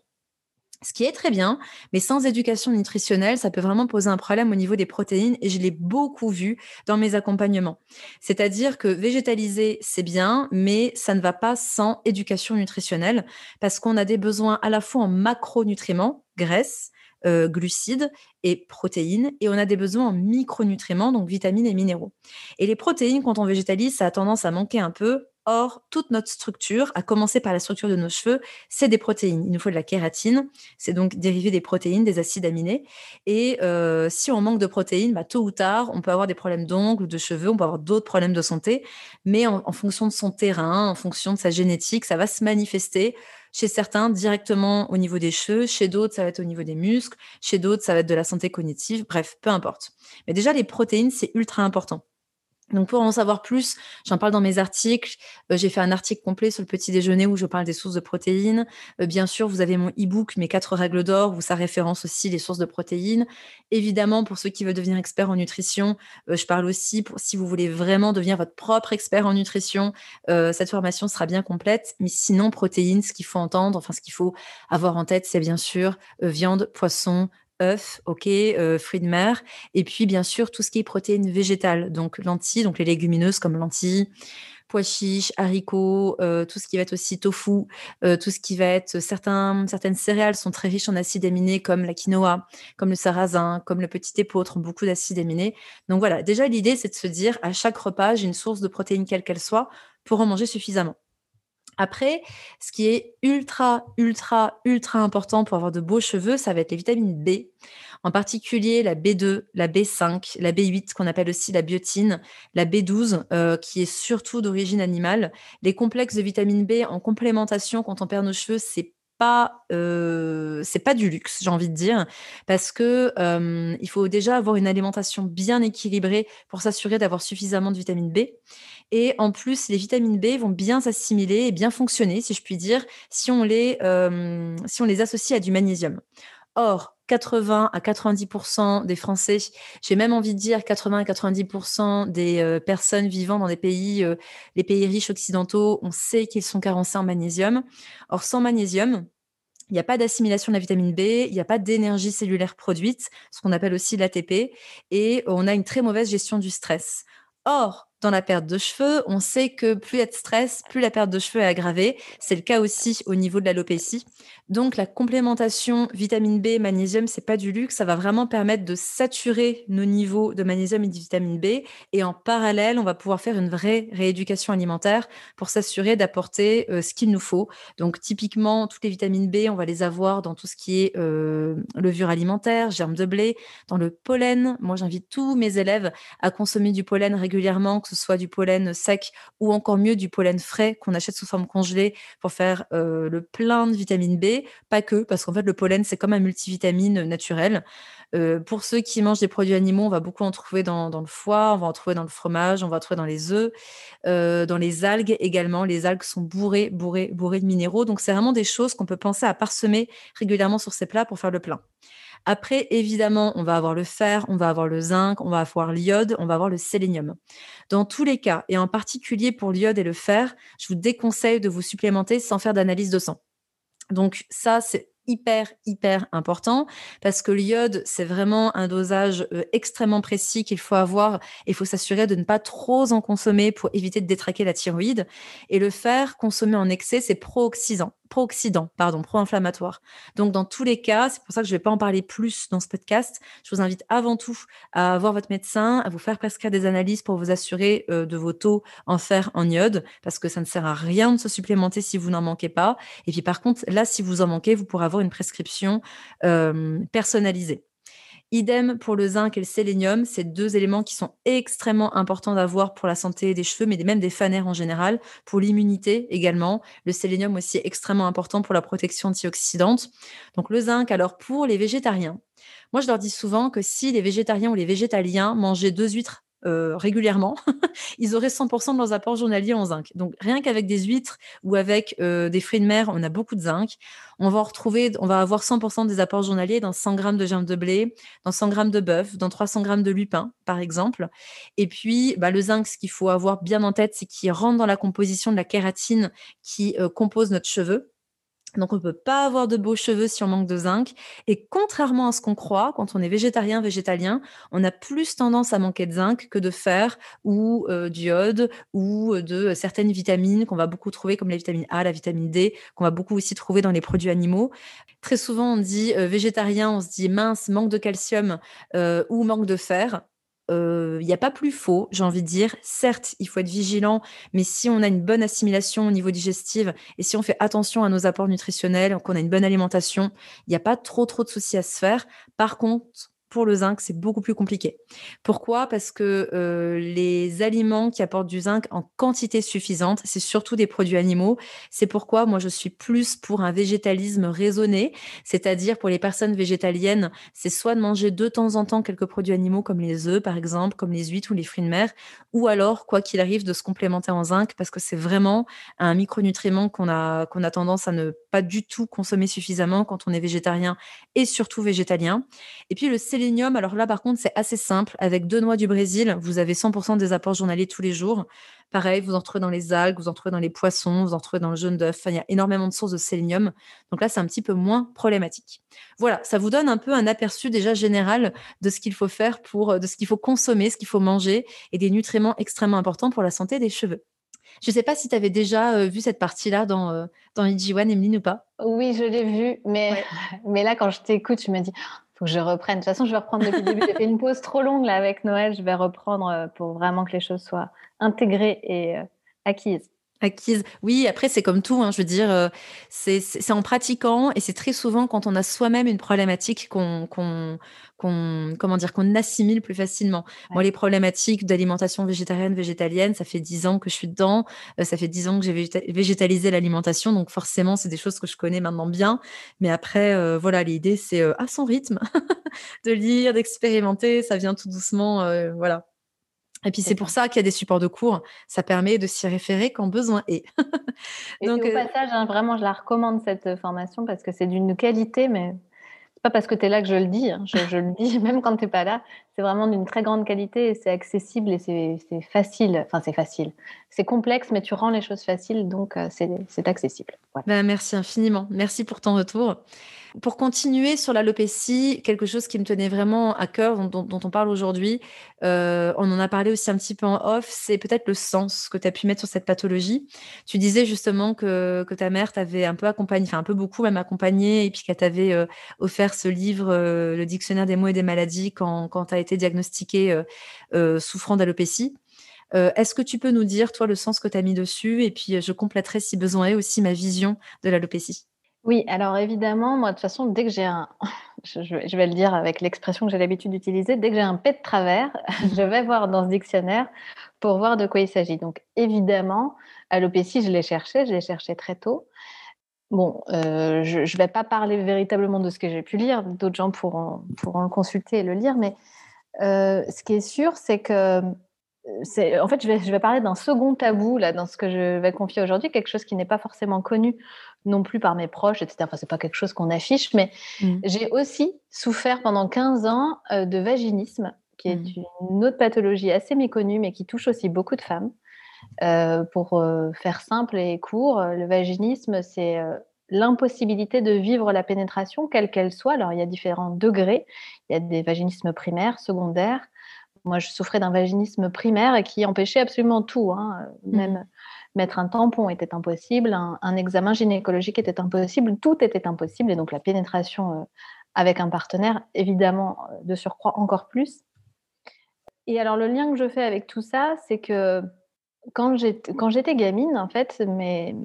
ce qui est très bien, mais sans éducation nutritionnelle, ça peut vraiment poser un problème au niveau des protéines et je l'ai beaucoup vu dans mes accompagnements. C'est-à-dire que végétaliser, c'est bien, mais ça ne va pas sans éducation nutritionnelle parce qu'on a des besoins à la fois en macronutriments, graisse, euh, glucides et protéines, et on a des besoins en micronutriments, donc vitamines et minéraux. Et les protéines, quand on végétalise, ça a tendance à manquer un peu Or, toute notre structure, à commencer par la structure de nos cheveux, c'est des protéines. Il nous faut de la kératine, c'est donc dérivé des protéines, des acides aminés. Et euh, si on manque de protéines, bah, tôt ou tard, on peut avoir des problèmes d'ongles de cheveux, on peut avoir d'autres problèmes de santé. Mais en, en, fonction de son terrain, en fonction de sa génétique, ça va se manifester chez certains directement au niveau des cheveux, chez d'autres, ça va être au niveau des muscles, chez d'autres, ça va être de la santé cognitive, bref, peu importe. Mais déjà, les protéines, c'est ultra important. Donc pour en savoir plus, j'en parle dans mes articles. Euh, j'ai fait un article complet sur le petit déjeuner où je parle des sources de protéines. Euh, bien sûr, vous avez mon e-book Mes quatre règles d'or où ça référence aussi les sources de protéines. Évidemment, pour ceux qui veulent devenir experts en nutrition, euh, je parle aussi si vous voulez vraiment devenir votre propre expert en nutrition, cette formation sera bien complète. Mais sinon, protéines, ce qu'il faut entendre, enfin ce qu'il faut avoir en tête, c'est bien sûr viande, poisson, œufs, ok, euh, fruits de mer, et puis bien sûr tout ce qui est protéines végétales, donc lentilles, donc les légumineuses comme lentilles, pois chiches, haricots, euh, tout ce qui va être aussi tofu, euh, tout ce qui va être certains, certaines céréales sont très riches en acides aminés comme la quinoa, comme le sarrasin, comme le petit épeautre, beaucoup d'acides aminés. Donc voilà, déjà l'idée c'est de se dire à chaque repas j'ai une source de protéines quelle qu'elle soit pour en manger suffisamment. Après, ce qui est ultra, ultra, ultra important pour avoir de beaux cheveux, ça va être les vitamines B. En particulier la B2, la B5, la B8, qu'on appelle aussi la biotine, la B12, euh, qui est surtout d'origine animale. Les complexes de vitamine B en complémentation quand on perd nos cheveux, c'est euh, c'est pas du luxe, j'ai envie de dire, parce que euh, il faut déjà avoir une alimentation bien équilibrée pour s'assurer d'avoir suffisamment de vitamine B. Et en plus, les vitamines B vont bien s'assimiler et bien fonctionner, si je puis dire, si on les, euh, si on les associe à du magnésium. Or, 80 à 90% des Français, j'ai même envie de dire 80 à 90% des euh, personnes vivant dans des pays, euh, les pays riches occidentaux, on sait qu'ils sont carencés en magnésium. Or, sans magnésium, il n'y a pas d'assimilation de la vitamine B, il n'y a pas d'énergie cellulaire produite, ce qu'on appelle aussi l'ATP, et on a une très mauvaise gestion du stress. Or, dans la perte de cheveux. On sait que plus il y a de stress, plus la perte de cheveux est aggravée. C'est le cas aussi au niveau de l'alopécie. Donc la complémentation vitamine B, magnésium, c'est pas du luxe, ça va vraiment permettre de saturer nos niveaux de magnésium et de vitamine B et en parallèle, on va pouvoir faire une vraie rééducation alimentaire pour s'assurer d'apporter euh, ce qu'il nous faut. Donc typiquement toutes les vitamines B, on va les avoir dans tout ce qui est euh, levure alimentaire, germes de blé, dans le pollen. Moi, j'invite tous mes élèves à consommer du pollen régulièrement, ce soit du pollen sec ou encore mieux du pollen frais qu'on achète sous forme congelée pour faire euh, le plein de vitamine B pas que, parce qu'en fait, le pollen, c'est comme un multivitamine naturel. Euh, pour ceux qui mangent des produits animaux, on va beaucoup en trouver dans, le foie, on va en trouver dans le fromage, on va en trouver dans les œufs, euh, dans les algues également. Les algues sont bourrées, bourrées, bourrées de minéraux. Donc, c'est vraiment des choses qu'on peut penser à parsemer régulièrement sur ces plats pour faire le plein. Après, évidemment, on va avoir le fer, on va avoir le zinc, on va avoir l'iode, on va avoir le sélénium. Dans tous les cas, et en particulier pour l'iode et le fer, je vous déconseille de vous supplémenter sans faire d'analyse de sang. Donc ça, c'est hyper, hyper important parce que l'iode, c'est vraiment un dosage euh, extrêmement précis qu'il faut avoir. Il faut s'assurer de ne pas trop en consommer pour éviter de détraquer la thyroïde. Et le fer, consommé en excès, c'est pro-oxydant pro-oxydant, pardon, pro-inflammatoire. Donc, dans tous les cas, c'est pour ça que je ne vais pas en parler plus dans ce podcast. Je vous invite avant tout à voir votre médecin, à vous faire prescrire des analyses pour vous assurer euh, de vos taux en fer, en iode, parce que ça ne sert à rien de se supplémenter si vous n'en manquez pas. Et puis, par contre, là, si vous en manquez, vous pourrez avoir une prescription euh, personnalisée. Idem pour le zinc et le sélénium, c'est deux éléments qui sont extrêmement importants d'avoir pour la santé des cheveux, mais même des fanères en général, pour l'immunité également. Le sélénium aussi extrêmement important pour la protection antioxydante. Donc le zinc, alors pour les végétariens, moi je leur dis souvent que si les végétariens ou les végétaliens mangeaient deux huîtres euh, régulièrement, [LAUGHS] ils auraient 100% de leurs apports journaliers en zinc. Donc rien qu'avec des huîtres ou avec euh, des fruits de mer, on a beaucoup de zinc. On va retrouver, on va avoir 100% des apports journaliers dans 100 grammes de germes de blé, dans 100 grammes de bœuf, dans 300 grammes de lupin, par exemple. Et puis bah, le zinc, ce qu'il faut avoir bien en tête, c'est qu'il rentre dans la composition de la kératine qui euh, compose notre cheveu. Donc, on ne peut pas avoir de beaux cheveux si on manque de zinc. Et contrairement à ce qu'on croit, quand on est végétarien, végétalien, on a plus tendance à manquer de zinc que de fer ou euh, d'iode ou euh, de certaines vitamines qu'on va beaucoup trouver, comme la vitamine A, la vitamine D, qu'on va beaucoup aussi trouver dans les produits animaux. Très souvent, on dit euh, végétarien, on se dit mince, manque de calcium ou manque de fer il euh, n'y a pas plus faux, j'ai envie de dire. Certes, il faut être vigilant, mais si on a une bonne assimilation au niveau digestif et si on fait attention à nos apports nutritionnels, qu'on a une bonne alimentation, il n'y a pas trop trop de soucis à se faire. Par contre, pour le zinc, c'est beaucoup plus compliqué. Pourquoi? Parce que euh, les aliments qui apportent du zinc en quantité suffisante, c'est surtout des produits animaux. C'est pourquoi moi, je suis plus pour un végétalisme raisonné, c'est-à-dire pour les personnes végétaliennes, c'est soit de manger de temps en temps quelques produits animaux comme les œufs, par exemple, comme les huîtres ou les fruits de mer, ou alors, quoi qu'il arrive, de se complémenter en zinc, parce que c'est vraiment un micronutriment qu'on a, a tendance à ne pas du tout consommer suffisamment quand on est végétarien et surtout végétalien. Et puis le sélénium, alors là par contre c'est assez simple. Avec deux noix du Brésil, vous avez 100% des apports journaliers tous les jours. Pareil, vous en trouvez dans les algues, vous en trouvez dans les poissons, vous en trouvez dans le jaune d'œuf. il y a énormément de sources de sélénium. Donc là, c'est un petit peu moins problématique. Voilà, ça vous donne un peu un aperçu déjà général de ce qu'il faut faire pour, de ce qu'il faut consommer, ce qu'il faut manger et des nutriments extrêmement importants pour la santé des cheveux. Je ne sais pas si tu avais déjà euh, vu cette partie-là dans, euh, dans IG1, Emeline, ou pas? Oui, je l'ai vue, mais, [LAUGHS] mais là, quand je t'écoute, je me dis, faut que je reprenne. De toute façon, je vais reprendre depuis le début. J'ai fait une pause trop longue là avec Noël. Je vais reprendre euh, pour vraiment que les choses soient intégrées et acquises. Acquise. Oui, après, c'est comme tout. Hein, je veux dire, euh, c'est en pratiquant et c'est très souvent quand on a soi-même une problématique qu'on, comment dire, qu'on assimile plus facilement. Moi, les problématiques d'alimentation végétarienne, végétalienne, ça fait dix ans que je suis dedans. Euh, ça fait dix ans que j'ai végétalisé l'alimentation. Donc, forcément, c'est des choses que je connais maintenant bien. Mais après, euh, voilà, l'idée, c'est à son rythme [LAUGHS] de lire, d'expérimenter. Ça vient tout doucement. voilà. Et puis c'est pour ça qu'il y a des supports de cours. Ça permet de s'y référer quand besoin est. Et Donc, au passage, hein, vraiment, je la recommande cette euh, formation parce que c'est d'une qualité, mais c'est pas parce que tu es là que je le dis. Hein. Je, le dis [LAUGHS] même quand tu n'es pas là. C'est vraiment d'une très grande qualité et c'est accessible et c'est facile. Enfin, c'est facile. C'est complexe, mais tu rends les choses faciles, donc euh, c'est accessible. Ben, merci infiniment. Merci pour ton retour. Pour continuer sur l'alopécie, quelque chose qui me tenait vraiment à cœur, dont, on parle aujourd'hui, euh, on en a parlé aussi un petit peu en off, c'est peut-être le sens que tu as pu mettre sur cette pathologie. Tu disais justement que, ta mère t'avait un peu accompagné, enfin un peu beaucoup même accompagné, et puis qu'elle t'avait euh, offert ce livre, le dictionnaire des mots et des maladies, quand, quand tu as été diagnostiqué souffrant d'alopécie. Est-ce que tu peux nous dire, toi, le sens que tu as mis dessus? Et puis, je compléterai, si besoin est, aussi ma vision de l'alopécie. Oui, alors évidemment, moi, de toute façon, dès que j'ai un, [LAUGHS] je, vais le dire avec l'expression que j'ai l'habitude d'utiliser, dès que j'ai un pet de travers, [LAUGHS] je vais voir dans ce dictionnaire pour voir de quoi il s'agit. Donc, évidemment, alopécie, je l'ai cherché, je l'ai cherché très tôt. Bon, euh, je ne vais pas parler véritablement de ce que j'ai pu lire, d'autres gens pourront, pourront le consulter et le lire, mais euh, ce qui est sûr, c'est que en fait, je vais, je vais parler d'un second tabou là, dans ce que je vais confier aujourd'hui, quelque chose qui n'est pas forcément connu non plus par mes proches, etc. Enfin, c'est pas quelque chose qu'on affiche, mais mmh. j'ai aussi souffert pendant 15 ans euh, de vaginisme, qui est mmh. une autre pathologie assez méconnue, mais qui touche aussi beaucoup de femmes. Euh, pour euh, faire simple et court, le vaginisme, c'est l'impossibilité de vivre la pénétration, quelle qu'elle soit. Alors, il y a différents degrés. Il y a des vaginismes primaires, secondaires, moi, je souffrais d'un vaginisme primaire qui empêchait absolument tout. Hein. Mmh. Même mettre un tampon était impossible, un, examen gynécologique était impossible, tout était impossible. Et donc, la pénétration euh, avec un partenaire, évidemment, euh, de surcroît encore plus. Et alors, le lien que je fais avec tout ça, c'est que quand j'étais gamine, en fait, mais,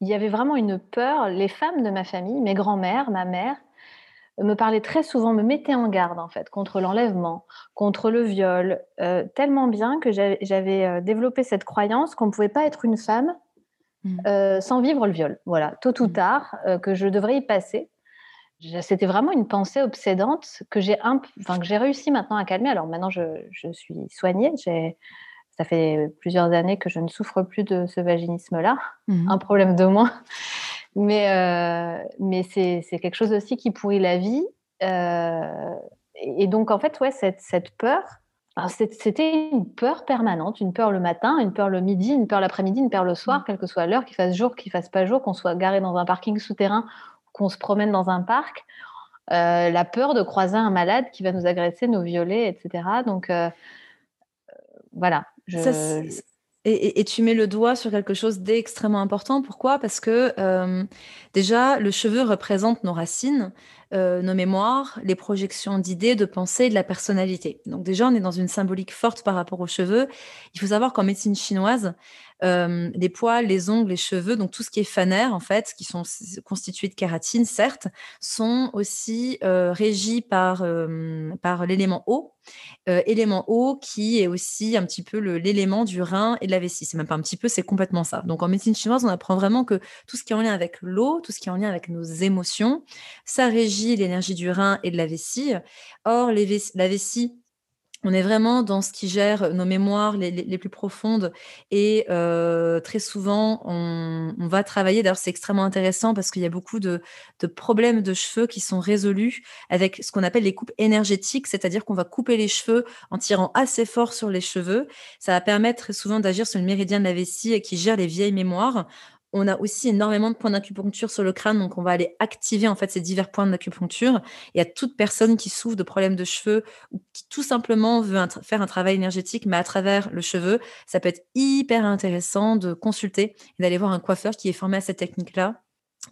il y avait vraiment une peur. Les femmes de ma famille, mes grands-mères, ma mère, me parlait très souvent, me mettait en garde en fait contre l'enlèvement, contre le viol, euh, tellement bien que j'avais euh, développé cette croyance qu'on ne pouvait pas être une femme mmh. euh, sans vivre le viol. Voilà, tôt ou mmh. tard, que je devrais y passer. C'était vraiment une pensée obsédante que j'ai enfin, que j'ai réussi maintenant à calmer. Alors maintenant, je, je suis soignée. Ça fait plusieurs années que je ne souffre plus de ce vaginisme-là. Mmh. Un problème de moins. Mais, euh, mais c'est, quelque chose aussi qui pourrit la vie. Euh, et donc, en fait, ouais, cette, cette peur, c'était une peur permanente, une peur le matin, une peur le midi, une peur l'après-midi, une peur le soir, mmh. quelle que soit l'heure, qu'il fasse jour, qu'il fasse pas jour, qu'on soit garé dans un parking souterrain, qu'on se promène dans un parc. Euh, la peur de croiser un malade qui va nous agresser, nous violer, etc. Donc, voilà. Je, et, tu mets le doigt sur quelque chose d'extrêmement important. Pourquoi? Parce que euh, déjà, le cheveu représente nos racines, euh, nos mémoires, les projections d'idées, de pensées, de la personnalité. Donc déjà, on est dans une symbolique forte par rapport aux cheveux. Il faut savoir qu'en médecine chinoise, euh, les poils, les ongles, les cheveux, donc tout ce qui est fanaire, en fait, qui sont constitués de kératine, certes, sont aussi euh, régis par, euh, par l'élément eau. élément eau qui est aussi un petit peu l'élément du rein et de la vessie. C'est même pas un petit peu, c'est complètement ça. Donc en médecine chinoise, on apprend vraiment que tout ce qui est en lien avec l'eau, tout ce qui est en lien avec nos émotions, ça régit l'énergie du rein et de la vessie. Or, la vessie, on est vraiment dans ce qui gère nos mémoires les, plus profondes et euh, très souvent on, va travailler. D'ailleurs, c'est extrêmement intéressant parce qu'il y a beaucoup de, problèmes de cheveux qui sont résolus avec ce qu'on appelle les coupes énergétiques, c'est-à-dire qu'on va couper les cheveux en tirant assez fort sur les cheveux. Ça va permettre très souvent d'agir sur le méridien de la vessie et qui gère les vieilles mémoires on a aussi énormément de points d'acupuncture sur le crâne, donc on va aller activer en fait ces divers points d'acupuncture. Et à toute personne qui souffre de problèmes de cheveux ou qui tout simplement veut faire un travail énergétique, mais à travers le cheveu, ça peut être hyper intéressant de consulter et d'aller voir un coiffeur qui est formé à cette technique-là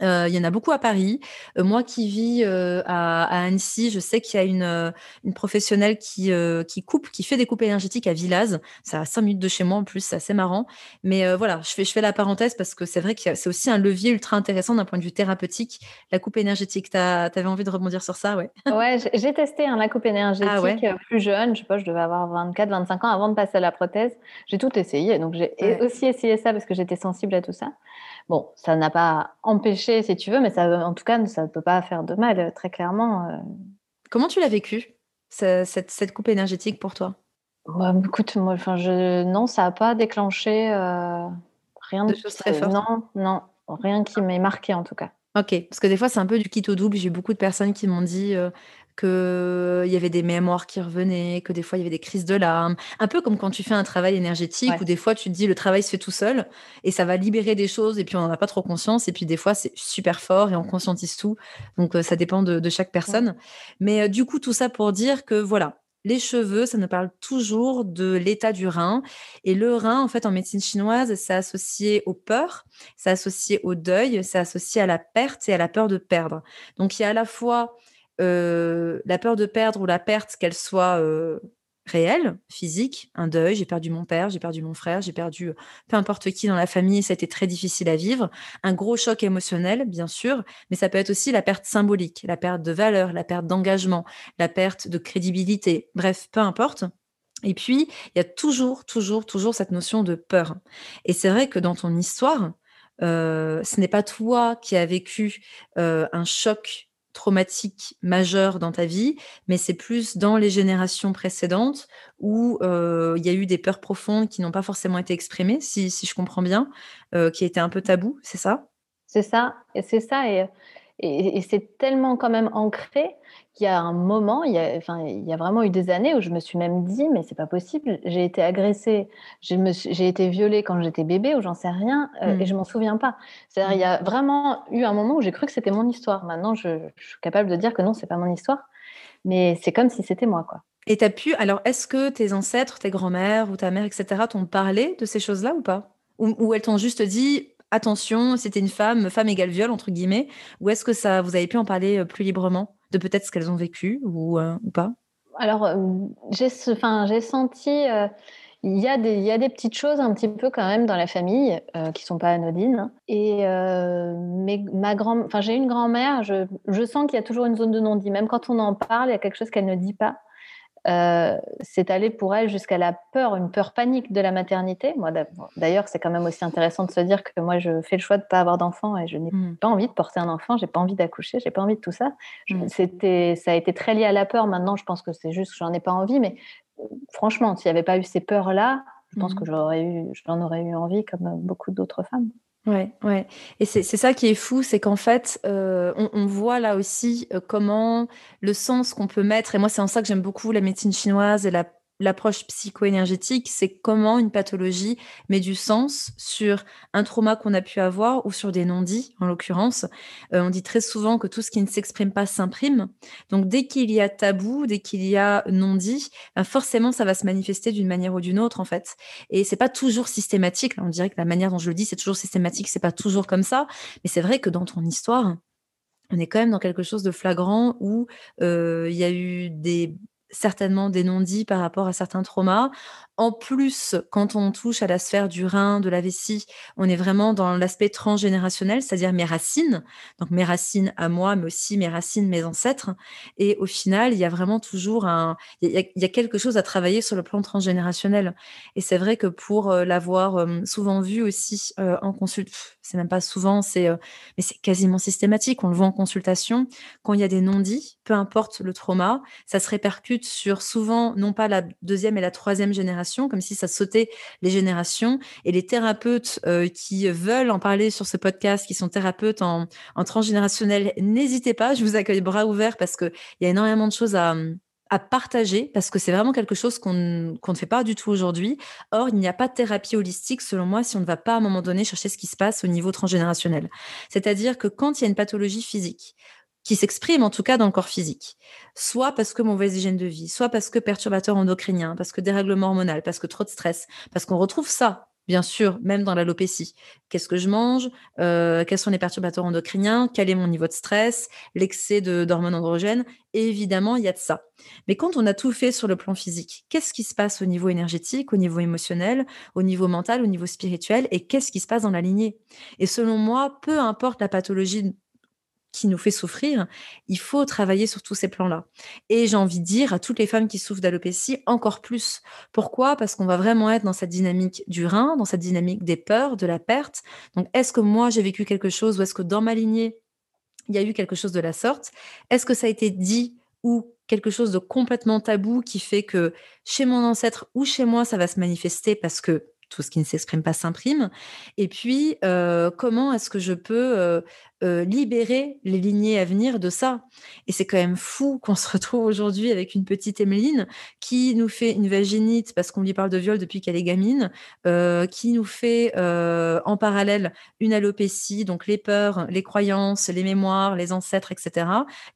euh, il y en a beaucoup à Paris. Euh, moi qui vis euh, à, Annecy, je sais qu'il y a une, une professionnelle qui, qui coupe, qui fait des coupes énergétiques à Villaz. C'est à 5 minutes de chez moi en plus, c'est assez marrant. Mais voilà, je fais, je fais la parenthèse parce que c'est vrai que c'est aussi un levier ultra intéressant d'un point de vue thérapeutique, la coupe énergétique. Tu avais envie de rebondir sur ça, ouais [LAUGHS] Ouais, j'ai testé hein, la coupe ah énergétique plus jeune. Je sais pas, je devais avoir 24, 25 ans avant de passer à la prothèse. J'ai tout essayé. Donc j'ai aussi essayé ça parce que j'étais sensible à tout ça. Bon, ça n'a pas empêché, si tu veux, mais ça, en tout cas, ça ne peut pas faire de mal, très clairement. Euh. Comment tu l'as vécu, cette, coupe énergétique pour toi? Bah, Écoute, moi, je, non, ça n'a pas déclenché euh, rien de, choses très fortes. Non, non, rien qui m'ait marqué en tout cas. Ok, parce que des fois, c'est un peu du kit au double. J'ai beaucoup de personnes qui m'ont dit euh, qu'il y avait des mémoires qui revenaient, que des fois il y avait des crises de larmes. Un peu comme quand tu fais un travail énergétique où des fois tu te dis le travail se fait tout seul et ça va libérer des choses et puis on n'en a pas trop conscience et puis des fois c'est super fort et on conscientise tout. Donc ça dépend de, chaque personne. Mais du coup, tout ça pour dire que voilà, les cheveux, ça nous parle toujours de l'état du rein. Et le rein, en fait, en médecine chinoise, c'est associé aux peurs, c'est associé au deuil, c'est associé à la perte et à la peur de perdre. Donc, il y a à la fois euh, la peur de perdre ou la perte, qu'elle soit euh, réel, physique, un deuil, j'ai perdu mon père, j'ai perdu mon frère, j'ai perdu euh, peu importe qui dans la famille, ça a été très difficile à vivre, un gros choc émotionnel, bien sûr, mais ça peut être aussi la perte symbolique, la perte de valeur, la perte d'engagement, la perte de crédibilité, bref, peu importe. Et puis, il y a toujours, toujours, toujours cette notion de peur. Et c'est vrai que dans ton histoire, ce n'est pas toi qui as vécu un choc traumatique majeur dans ta vie, mais c'est plus dans les générations précédentes où euh, il y a eu des peurs profondes qui n'ont pas forcément été exprimées, si, je comprends bien, euh, qui étaient un peu tabou, c'est ça? C'est ça, c'est ça, et, et, c'est tellement quand même ancré qu'il y a un moment, il y a, enfin, il y a vraiment eu des années où je me suis même dit, mais c'est pas possible, j'ai été agressée, j'ai été violée quand j'étais bébé ou j'en sais rien, euh, et mmh. je m'en souviens pas. C'est-à-dire, il y a vraiment eu un moment où j'ai cru que c'était mon histoire. Maintenant, je, je, suis capable de dire que non, c'est pas mon histoire, mais c'est comme si c'était moi, quoi. Et tu as pu, alors, est-ce que tes ancêtres, tes grands-mères ou ta mère, etc., t'ont parlé de ces choses-là ou pas? Ou, ou elles t'ont juste dit, attention, c'était une femme, femme égale viol, entre guillemets Ou est-ce que ça, vous avez pu en parler euh, plus librement de peut-être ce qu'elles ont vécu ou, euh, pas? Alors, euh, j'ai senti. il y, a des, il y a des petites choses un petit peu quand même dans la famille qui sont pas anodines. Et mais ma j'ai une grand-mère, je, je, sens qu'il y a toujours une zone de non-dit. Même quand on en parle, il y a quelque chose qu'elle ne dit pas. Euh, c'est allé pour elle jusqu'à la peur, une peur panique de la maternité. Moi, d'ailleurs, c'est quand même aussi intéressant de se dire que moi, je fais le choix de ne pas avoir d'enfant et je n'ai mmh. pas envie de porter un enfant, j'ai pas envie d'accoucher, j'ai pas envie de tout ça. Mmh. C'était, ça a été très lié à la peur. Maintenant, je pense que c'est juste que j'en ai pas envie, mais euh, franchement, s'il n'y avait pas eu ces peurs-là, je pense mmh. que j'aurais eu, j'en aurais eu envie comme beaucoup d'autres femmes. Ouais, ouais. Et c'est ça qui est fou, c'est qu'en fait, euh, on, voit là aussi euh, comment le sens qu'on peut mettre, et moi c'est en ça que j'aime beaucoup la médecine chinoise et la l'approche psycho-énergétique, c'est comment une pathologie met du sens sur un trauma qu'on a pu avoir ou sur des non-dits, en l'occurrence. Euh, on dit très souvent que tout ce qui ne s'exprime pas s'imprime. Donc, dès qu'il y a tabou, dès qu'il y a non-dit, ben, forcément, ça va se manifester d'une manière ou d'une autre, en fait. Et c'est pas toujours systématique. on dirait que la manière dont je le dis, c'est toujours systématique, c'est pas toujours comme ça. Mais c'est vrai que dans ton histoire, on est quand même dans quelque chose de flagrant où euh, il y a eu des certainement des non-dits par rapport à certains traumas. En plus, quand on touche à la sphère du rein, de la vessie, on est vraiment dans l'aspect transgénérationnel, c'est-à-dire mes racines, donc mes racines à moi, mais aussi mes racines, mes ancêtres. Et au final, il y a vraiment toujours un, il y a, quelque chose à travailler sur le plan transgénérationnel. Et c'est vrai que pour euh, l'avoir euh, souvent vu aussi euh, en consultation, c'est même pas souvent, c'est, mais c'est quasiment systématique. On le voit en consultation quand il y a des non-dits, peu importe le trauma, ça se répercute sur souvent non pas la deuxième et la troisième génération comme si ça sautait les générations. Et les thérapeutes euh, qui veulent en parler sur ce podcast, qui sont thérapeutes en, transgénérationnel, n'hésitez pas, je vous accueille bras ouverts parce qu'il y a énormément de choses à, partager parce que c'est vraiment quelque chose qu'on ne fait pas du tout aujourd'hui. Or, il n'y a pas de thérapie holistique, selon moi, si on ne va pas à un moment donné chercher ce qui se passe au niveau transgénérationnel. C'est-à-dire que quand il y a une pathologie physique, qui s'exprime en tout cas dans le corps physique. Soit parce que mauvaise hygiène de vie, soit parce que perturbateur endocrinien, parce que dérèglement hormonal, parce que trop de stress, parce qu'on retrouve ça, bien sûr, même dans l'alopécie. Qu'est-ce que je mange euh, Quels sont les perturbateurs endocriniens Quel est mon niveau de stress L'excès d'hormones androgènes évidemment, il y a de ça. Mais quand on a tout fait sur le plan physique, qu'est-ce qui se passe au niveau énergétique, au niveau émotionnel, au niveau mental, au niveau spirituel Et qu'est-ce qui se passe dans la lignée? Et selon moi, peu importe la pathologie qui nous fait souffrir, il faut travailler sur tous ces plans-là. Et j'ai envie de dire à toutes les femmes qui souffrent d'alopécie, encore plus. Pourquoi? Parce qu'on va vraiment être dans cette dynamique du rein, dans cette dynamique des peurs, de la perte. Donc, est-ce que moi, j'ai vécu quelque chose ou est-ce que dans ma lignée, il y a eu quelque chose de la sorte? Est-ce que ça a été dit ou quelque chose de complètement tabou qui fait que chez mon ancêtre ou chez moi, ça va se manifester parce que tout ce qui ne s'exprime pas s'imprime. Et puis, comment est-ce que je peux libérer les lignées à venir de ça? Et c'est quand même fou [LAUGHS] qu'on se retrouve aujourd'hui avec une petite Emeline qui nous fait une vaginite parce qu'on lui parle de viol depuis qu'elle est gamine, qui nous fait en parallèle une alopécie, donc les peurs, les croyances, les mémoires, les ancêtres, etc.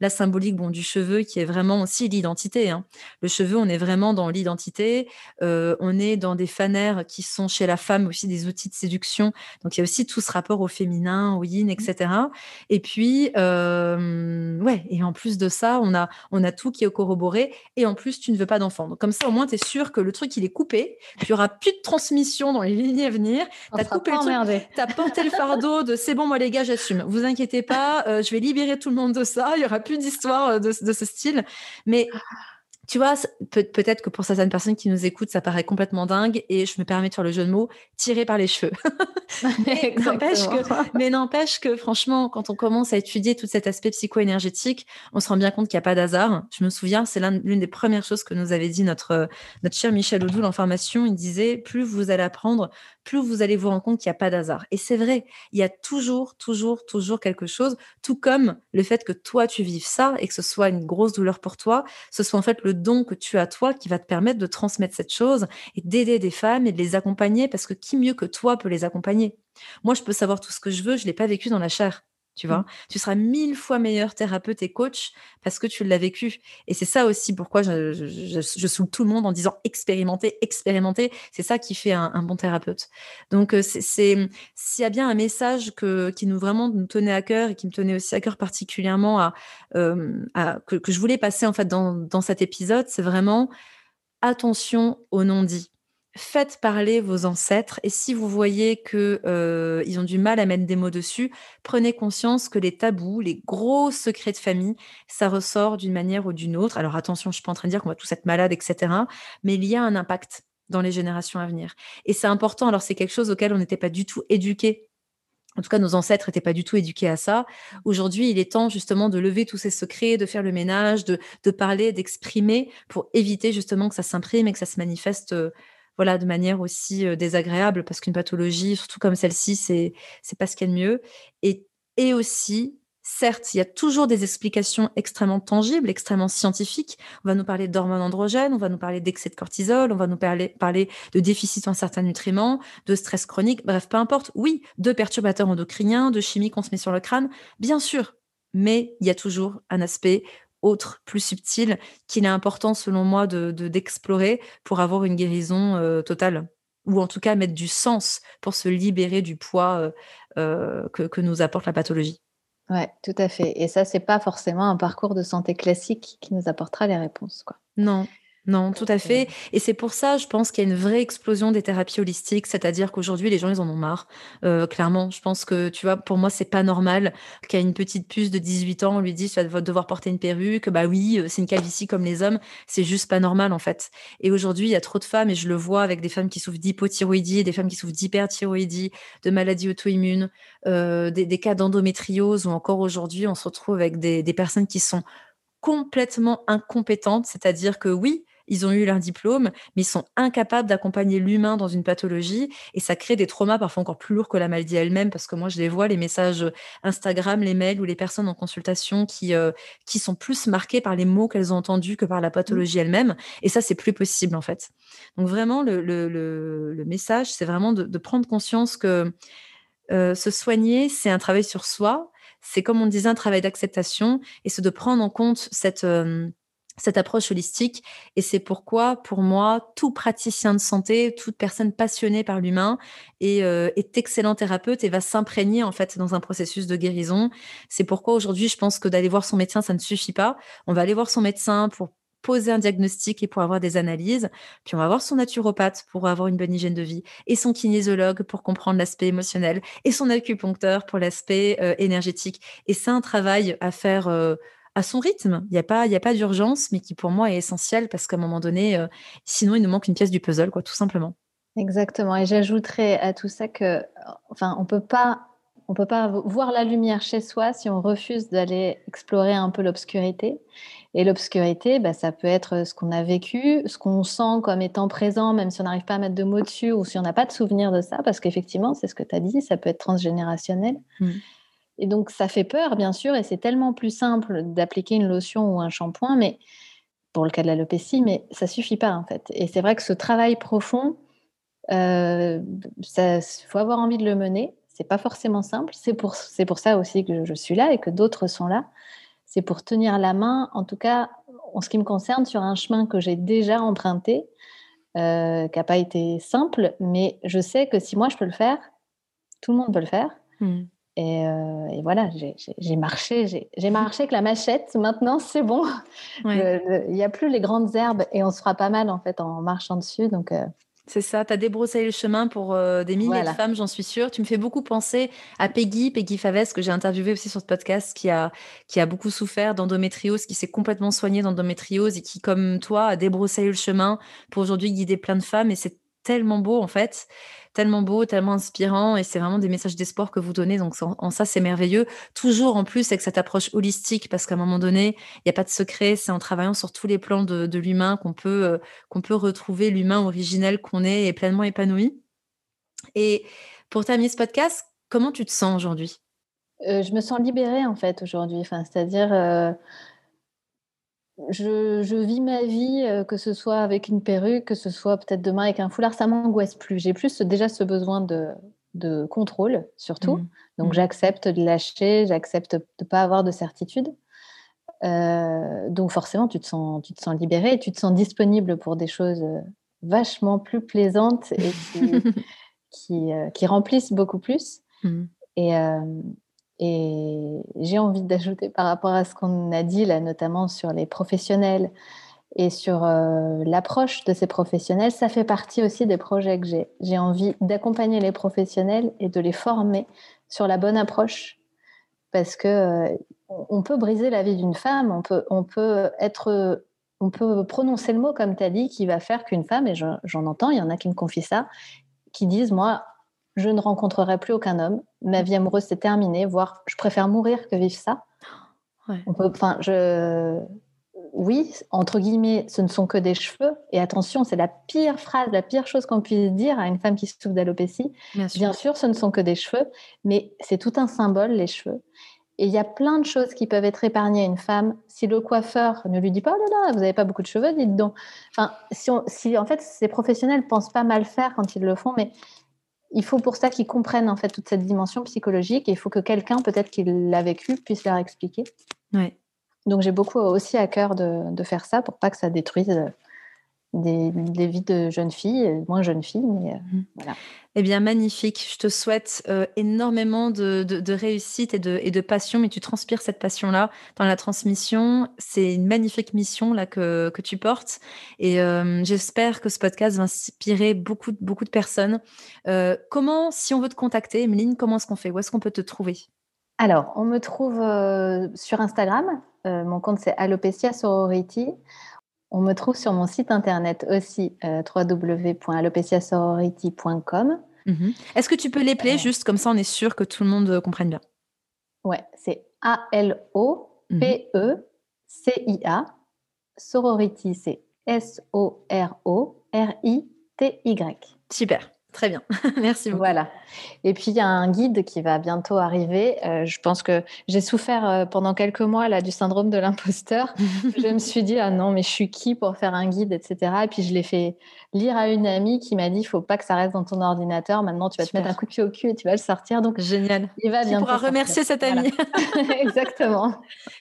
La symbolique bon, du cheveu qui est vraiment aussi l'identité. Hein. Le cheveu, on est vraiment dans l'identité, on est dans des fanères qui sont chez la femme aussi des outils de séduction. Donc il y a aussi tout ce rapport au féminin, au yin, etc. Et puis, euh, ouais, et en plus de ça, on a, on a tout qui est corroboré. Et en plus, tu ne veux pas d'enfant. Donc comme ça, au moins, tu es sûr que le truc, il est coupé. Il n'y aura plus de transmission dans les lignes à venir. Tu as coupé le Tu as porté le fardeau de c'est bon, moi les gars, j'assume. Vous inquiétez pas, euh, je vais libérer tout le monde de ça. Il n'y aura plus d'histoire euh, de, de, ce style. Mais tu vois, peut- être que pour certaines personnes qui nous écoutent, ça paraît complètement dingue et je me permets de faire le jeu de mots, tiré par les cheveux. [LAUGHS] mais n'empêche que, franchement, quand on commence à étudier tout cet aspect psycho-énergétique, on se rend bien compte qu'il n'y a pas d'hasard. Je me souviens, c'est l'une des premières choses que nous avait dit notre, notre cher Michel Odoul en formation. Il disait, plus vous allez apprendre, plus vous allez vous rendre compte qu'il n'y a pas d'hasard. Et c'est vrai, il y a toujours, toujours, toujours quelque chose, tout comme le fait que toi, tu vives ça et que ce soit une grosse douleur pour toi, ce soit en fait le don que tu as toi qui va te permettre de transmettre cette chose et d'aider des femmes et de les accompagner parce que qui mieux que toi peut les accompagner? Moi, je peux savoir tout ce que je veux, je ne l'ai pas vécu dans la chair tu vois? Mmh. Tu seras mille fois meilleur thérapeute et coach parce que tu l'as vécu. Et c'est ça aussi pourquoi je, je, saoule tout le monde en disant expérimenter, expérimenter. C'est ça qui fait un, bon thérapeute. Donc, euh, c'est s'il y a bien un message que, qui nous vraiment nous tenait à cœur et qui me tenait aussi à cœur particulièrement à, euh, que, je voulais passer en fait dans, dans cet épisode, c'est vraiment attention aux non-dits faites parler vos ancêtres et si vous voyez que euh, ils ont du mal à mettre des mots dessus, prenez conscience que les tabous, les gros secrets de famille, ça ressort d'une manière ou d'une autre. Alors attention, je suis pas en train de dire qu'on va tous être malades, etc. Mais il y a un impact dans les générations à venir. Et c'est important. Alors c'est quelque chose auquel on n'était pas du tout éduqué. En tout cas, nos ancêtres n'étaient pas du tout éduqués à ça. Aujourd'hui, il est temps justement de lever tous ces secrets, de faire le ménage, de, de parler, d'exprimer pour éviter justement que ça s'imprime et que ça se manifeste euh, voilà, de manière aussi désagréable, parce qu'une pathologie, surtout comme celle-ci, c'est c'est pas ce qu'il y a de mieux. Et, et aussi, certes, il y a toujours des explications extrêmement tangibles, extrêmement scientifiques. On va nous parler d'hormones androgènes, on va nous parler d'excès de cortisol, on va nous parler, parler de déficit en certains nutriments, de stress chronique, bref, peu importe. Oui, de perturbateurs endocriniens, de chimie qu'on se met sur le crâne, bien sûr. Mais il y a toujours un aspect autre, plus subtil, qu'il est important, selon moi, de d'explorer pour avoir une guérison euh, totale. Ou en tout cas mettre du sens pour se libérer du poids euh, euh, que, que, nous apporte la pathologie. Oui, tout à fait. Et ça, c'est pas forcément un parcours de santé classique qui nous apportera les réponses. Quoi. Non, non, tout à fait. Et c'est pour ça, je pense qu'il y a une vraie explosion des thérapies holistiques, c'est-à-dire qu'aujourd'hui, les gens, ils en ont marre. Euh, clairement, je pense que, tu vois, pour moi, c'est pas normal qu'à une petite puce de 18 ans, on lui dise, tu vas devoir porter une perruque. Bah oui, euh, c'est une calvitie comme les hommes. C'est juste pas normal, en fait. Et aujourd'hui, il y a trop de femmes, et je le vois avec des femmes qui souffrent d'hypothyroïdie, des femmes qui souffrent d'hyperthyroïdie, de maladies auto-immunes, euh, des, cas d'endométriose, ou encore aujourd'hui, on se retrouve avec des, des personnes qui sont complètement incompétentes, c'est-à-dire que oui, ils ont eu leur diplôme, mais ils sont incapables d'accompagner l'humain dans une pathologie et ça crée des traumas parfois encore plus lourds que la maladie elle-même parce que moi je les vois les messages Instagram, les mails ou les personnes en consultation qui euh, qui sont plus marquées par les mots qu'elles ont entendus que par la mmh. pathologie elle-même et ça c'est plus possible en fait. Donc vraiment le, le, le, message c'est vraiment de, prendre conscience que euh, se soigner c'est un travail sur soi, c'est comme on disait un travail d'acceptation et c'est de prendre en compte cette euh, cette approche holistique. Et c'est pourquoi, pour moi, tout praticien de santé, toute personne passionnée par l'humain est, euh, est excellent thérapeute et va s'imprégner en fait dans un processus de guérison. C'est pourquoi aujourd'hui, je pense que d'aller voir son médecin, ça ne suffit pas. On va aller voir son médecin pour poser un diagnostic et pour avoir des analyses. Puis on va voir son naturopathe pour avoir une bonne hygiène de vie et son kinésiologue pour comprendre l'aspect émotionnel et son acupuncteur pour l'aspect euh, énergétique. Et c'est un travail à faire. Euh, à son rythme. Il n'y a pas, il a pas d'urgence, mais qui pour moi est essentiel parce qu'à un moment donné, euh, sinon il nous manque une pièce du puzzle, quoi, tout simplement. Exactement. Et j'ajouterais à tout ça que, enfin, on peut pas, on peut pas voir la lumière chez soi si on refuse d'aller explorer un peu l'obscurité. Et l'obscurité, bah, ça peut être ce qu'on a vécu, ce qu'on sent comme étant présent, même si on n'arrive pas à mettre de mots dessus ou si on n'a pas de souvenir de ça, parce qu'effectivement, c'est ce que tu as dit, ça peut être transgénérationnel. Mmh. Et donc, ça fait peur, bien sûr, et c'est tellement plus simple d'appliquer une lotion ou un shampoing, mais pour le cas de l'alopécie, mais ça suffit pas, en fait. Et c'est vrai que ce travail profond, il euh, faut avoir envie de le mener. C'est pas forcément simple. C'est pour, pour ça aussi que je suis là et que d'autres sont là. C'est pour tenir la main, en tout cas, en ce qui me concerne, sur un chemin que j'ai déjà emprunté, euh, qui n'a pas été simple, mais je sais que si moi je peux le faire, tout le monde peut le faire. Mmh. Euh, et, voilà, j'ai marché, j'ai marché avec la machette. Maintenant, c'est bon. Il n'y a plus les grandes herbes et on se fera pas mal en fait en marchant dessus. Donc, euh, c'est ça, tu as débroussaillé le chemin pour euh, des milliers de femmes, j'en suis sûre. Tu me fais beaucoup penser à Peggy, Peggy Favès, que j'ai interviewé aussi sur ce podcast, qui a, qui a beaucoup souffert d'endométriose, qui s'est complètement soignée d'endométriose et qui, comme toi, a débroussaillé le chemin pour aujourd'hui guider plein de femmes. Et c'est tellement beau, en fait tellement beau, tellement inspirant et c'est vraiment des messages d'espoir que vous donnez. Donc en, ça, c'est merveilleux. Toujours en plus avec cette approche holistique parce qu'à un moment donné, il n'y a pas de secret. C'est en travaillant sur tous les plans de, l'humain qu'on peut, euh, qu'on peut retrouver l'humain originel qu'on est et pleinement épanoui. Et pour terminer ce podcast, comment tu te sens aujourd'hui? Euh, Je me sens libérée en fait aujourd'hui. Enfin, c'est-à-dire euh, je, vis ma vie, euh, que ce soit avec une perruque, que ce soit peut-être demain avec un foulard, ça m'angoisse plus. J'ai plus déjà ce besoin de, contrôle, surtout. Mmh. Donc mmh. j'accepte de lâcher, j'accepte de ne pas avoir de certitude. Euh, donc forcément, tu te, sens, tu te sens libéré, tu te sens disponible pour des choses euh, vachement plus plaisantes et qui, [LAUGHS] qui, remplissent beaucoup plus. Mmh. Et, et j'ai envie d'ajouter par rapport à ce qu'on a dit là, notamment sur les professionnels et sur euh, l'approche de ces professionnels, ça fait partie aussi des projets que j'ai. J'ai envie d'accompagner les professionnels et de les former sur la bonne approche parce que euh, on peut briser la vie d'une femme, on peut, on peut être on peut prononcer le mot comme tu as dit qui va faire qu'une femme, et j'en entends, il y en a qui me confient ça, qui disent Moi, je ne rencontrerai plus aucun homme. Ma vie amoureuse c'est terminé, voire je préfère mourir que vivre ça. On peut, enfin, je, oui, entre guillemets, ce ne sont que des cheveux. Et attention, c'est la pire phrase, la pire chose qu'on puisse dire à une femme qui souffre d'alopécie. Bien, sûr, ce ne sont que des cheveux, mais c'est tout un symbole, les cheveux. Et il y a plein de choses qui peuvent être épargnées à une femme si le coiffeur ne lui dit pas, oh là là, vous n'avez pas beaucoup de cheveux, dites donc. Enfin, si, si en fait ces professionnels pensent pas mal faire quand ils le font, mais il faut pour ça qu'ils comprennent en fait toute cette dimension psychologique et il faut que quelqu'un, peut-être qui l'a vécu, puisse leur expliquer. Ouais. Donc j'ai beaucoup aussi à cœur de, faire ça pour pas que ça détruise des, vies de jeunes filles, euh, moins jeunes filles, mais euh, mmh. voilà. Eh bien, magnifique. Je te souhaite euh, énormément de, réussite et de, et de, passion, mais tu transpires cette passion-là dans la transmission. C'est une magnifique mission là que, que tu portes. Et euh, j'espère que ce podcast va inspirer beaucoup, beaucoup de personnes. Comment, si on veut te contacter, Emeline, comment est-ce qu'on fait? Où est-ce qu'on peut te trouver? Alors, on me trouve sur Instagram. mon compte, c'est Alopecia Sorority. On me trouve sur mon site internet aussi, euh, www.alopeciasorority.com. Mhm. Est-ce que tu peux les plaire euh. juste comme ça on est sûr que tout le monde euh, comprenne bien? Ouais, c'est A-L-O-P-E-C-I-A. Sorority, c'est S-O-R-O-R-I-T-Y. Super. Très bien, [LAUGHS] merci beaucoup. Voilà. Et puis il y a un guide qui va bientôt arriver. Euh, je pense que j'ai souffert euh, pendant quelques mois là du syndrome de l'imposteur. [LAUGHS] je me suis dit ah non mais je suis qui pour faire un guide etc. Et puis je l'ai fait lire à une amie qui m'a dit il faut pas que ça reste dans ton ordinateur. Maintenant tu vas te mettre un coup de pied au cul et tu vas le sortir. Donc génial. Il va tu pourras remercier cette amie. [LAUGHS] Exactement.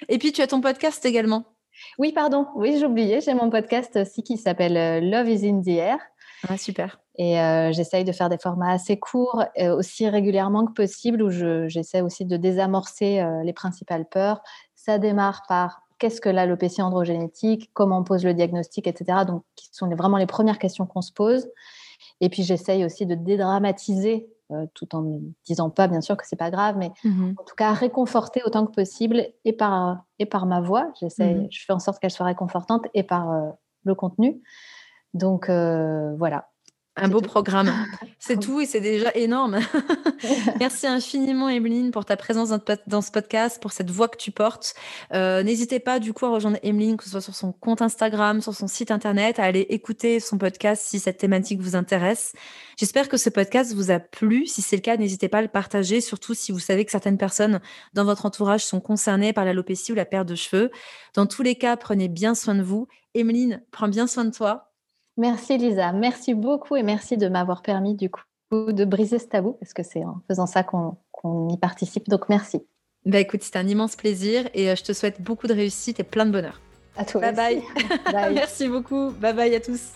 Et puis tu as ton podcast également. Oui pardon. Oui j'oubliais. J'ai mon podcast aussi qui s'appelle euh, Love is in the air. Ah, super. Et euh, j'essaye de faire des formats assez courts, euh, aussi régulièrement que possible, où j'essaie aussi de désamorcer euh, les principales peurs. Ça démarre par qu'est-ce que l'alopécie androgénétique, comment on pose le diagnostic, etc. Donc, qui sont vraiment les premières questions qu'on se pose. Et puis, j'essaye aussi de dédramatiser, tout en ne disant pas, bien sûr, que c'est pas grave, mais mmh en tout cas, réconforter autant que possible, et par, et par ma voix. J'essaie, mmh je fais en sorte qu'elle soit réconfortante, et par le contenu. Donc, voilà Un beau programme. C'est tout [LAUGHS] et c'est déjà énorme. [LAUGHS] Merci infiniment, Emeline, pour ta présence dans, ce podcast, pour cette voix que tu portes. Euh, n'hésitez pas, du coup, à rejoindre Emeline, que ce soit sur son compte Instagram, sur son site internet, à aller écouter son podcast si cette thématique vous intéresse. J'espère que ce podcast vous a plu. Si c'est le cas, n'hésitez pas à le partager, surtout si vous savez que certaines personnes dans votre entourage sont concernées par l'alopécie ou la perte de cheveux. Dans tous les cas, prenez bien soin de vous. Emeline, prends bien soin de toi. Merci Lisa, merci beaucoup et merci de m'avoir permis du coup de briser ce tabou parce que c'est en faisant ça qu'on y participe. Donc merci. Bah écoute, c'était un immense plaisir et euh, je te souhaite beaucoup de réussite et plein de bonheur. À toi. Bye bye. [LAUGHS] bye. merci beaucoup. Bye bye à tous.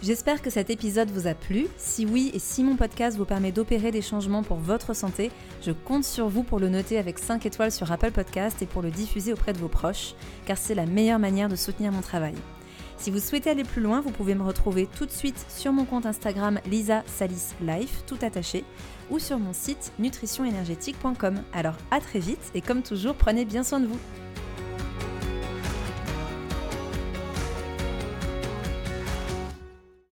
J'espère que cet épisode vous a plu. Si oui et si mon podcast vous permet d'opérer des changements pour votre santé, je compte sur vous pour le noter avec 5 étoiles sur Apple Podcast et pour le diffuser auprès de vos proches, car c'est la meilleure manière de soutenir mon travail. Si vous souhaitez aller plus loin, vous pouvez me retrouver tout de suite sur mon compte Instagram Lisa Salis Life, tout attaché, ou sur mon site nutritionénergétique.com. Alors à très vite et comme toujours, prenez bien soin de vous.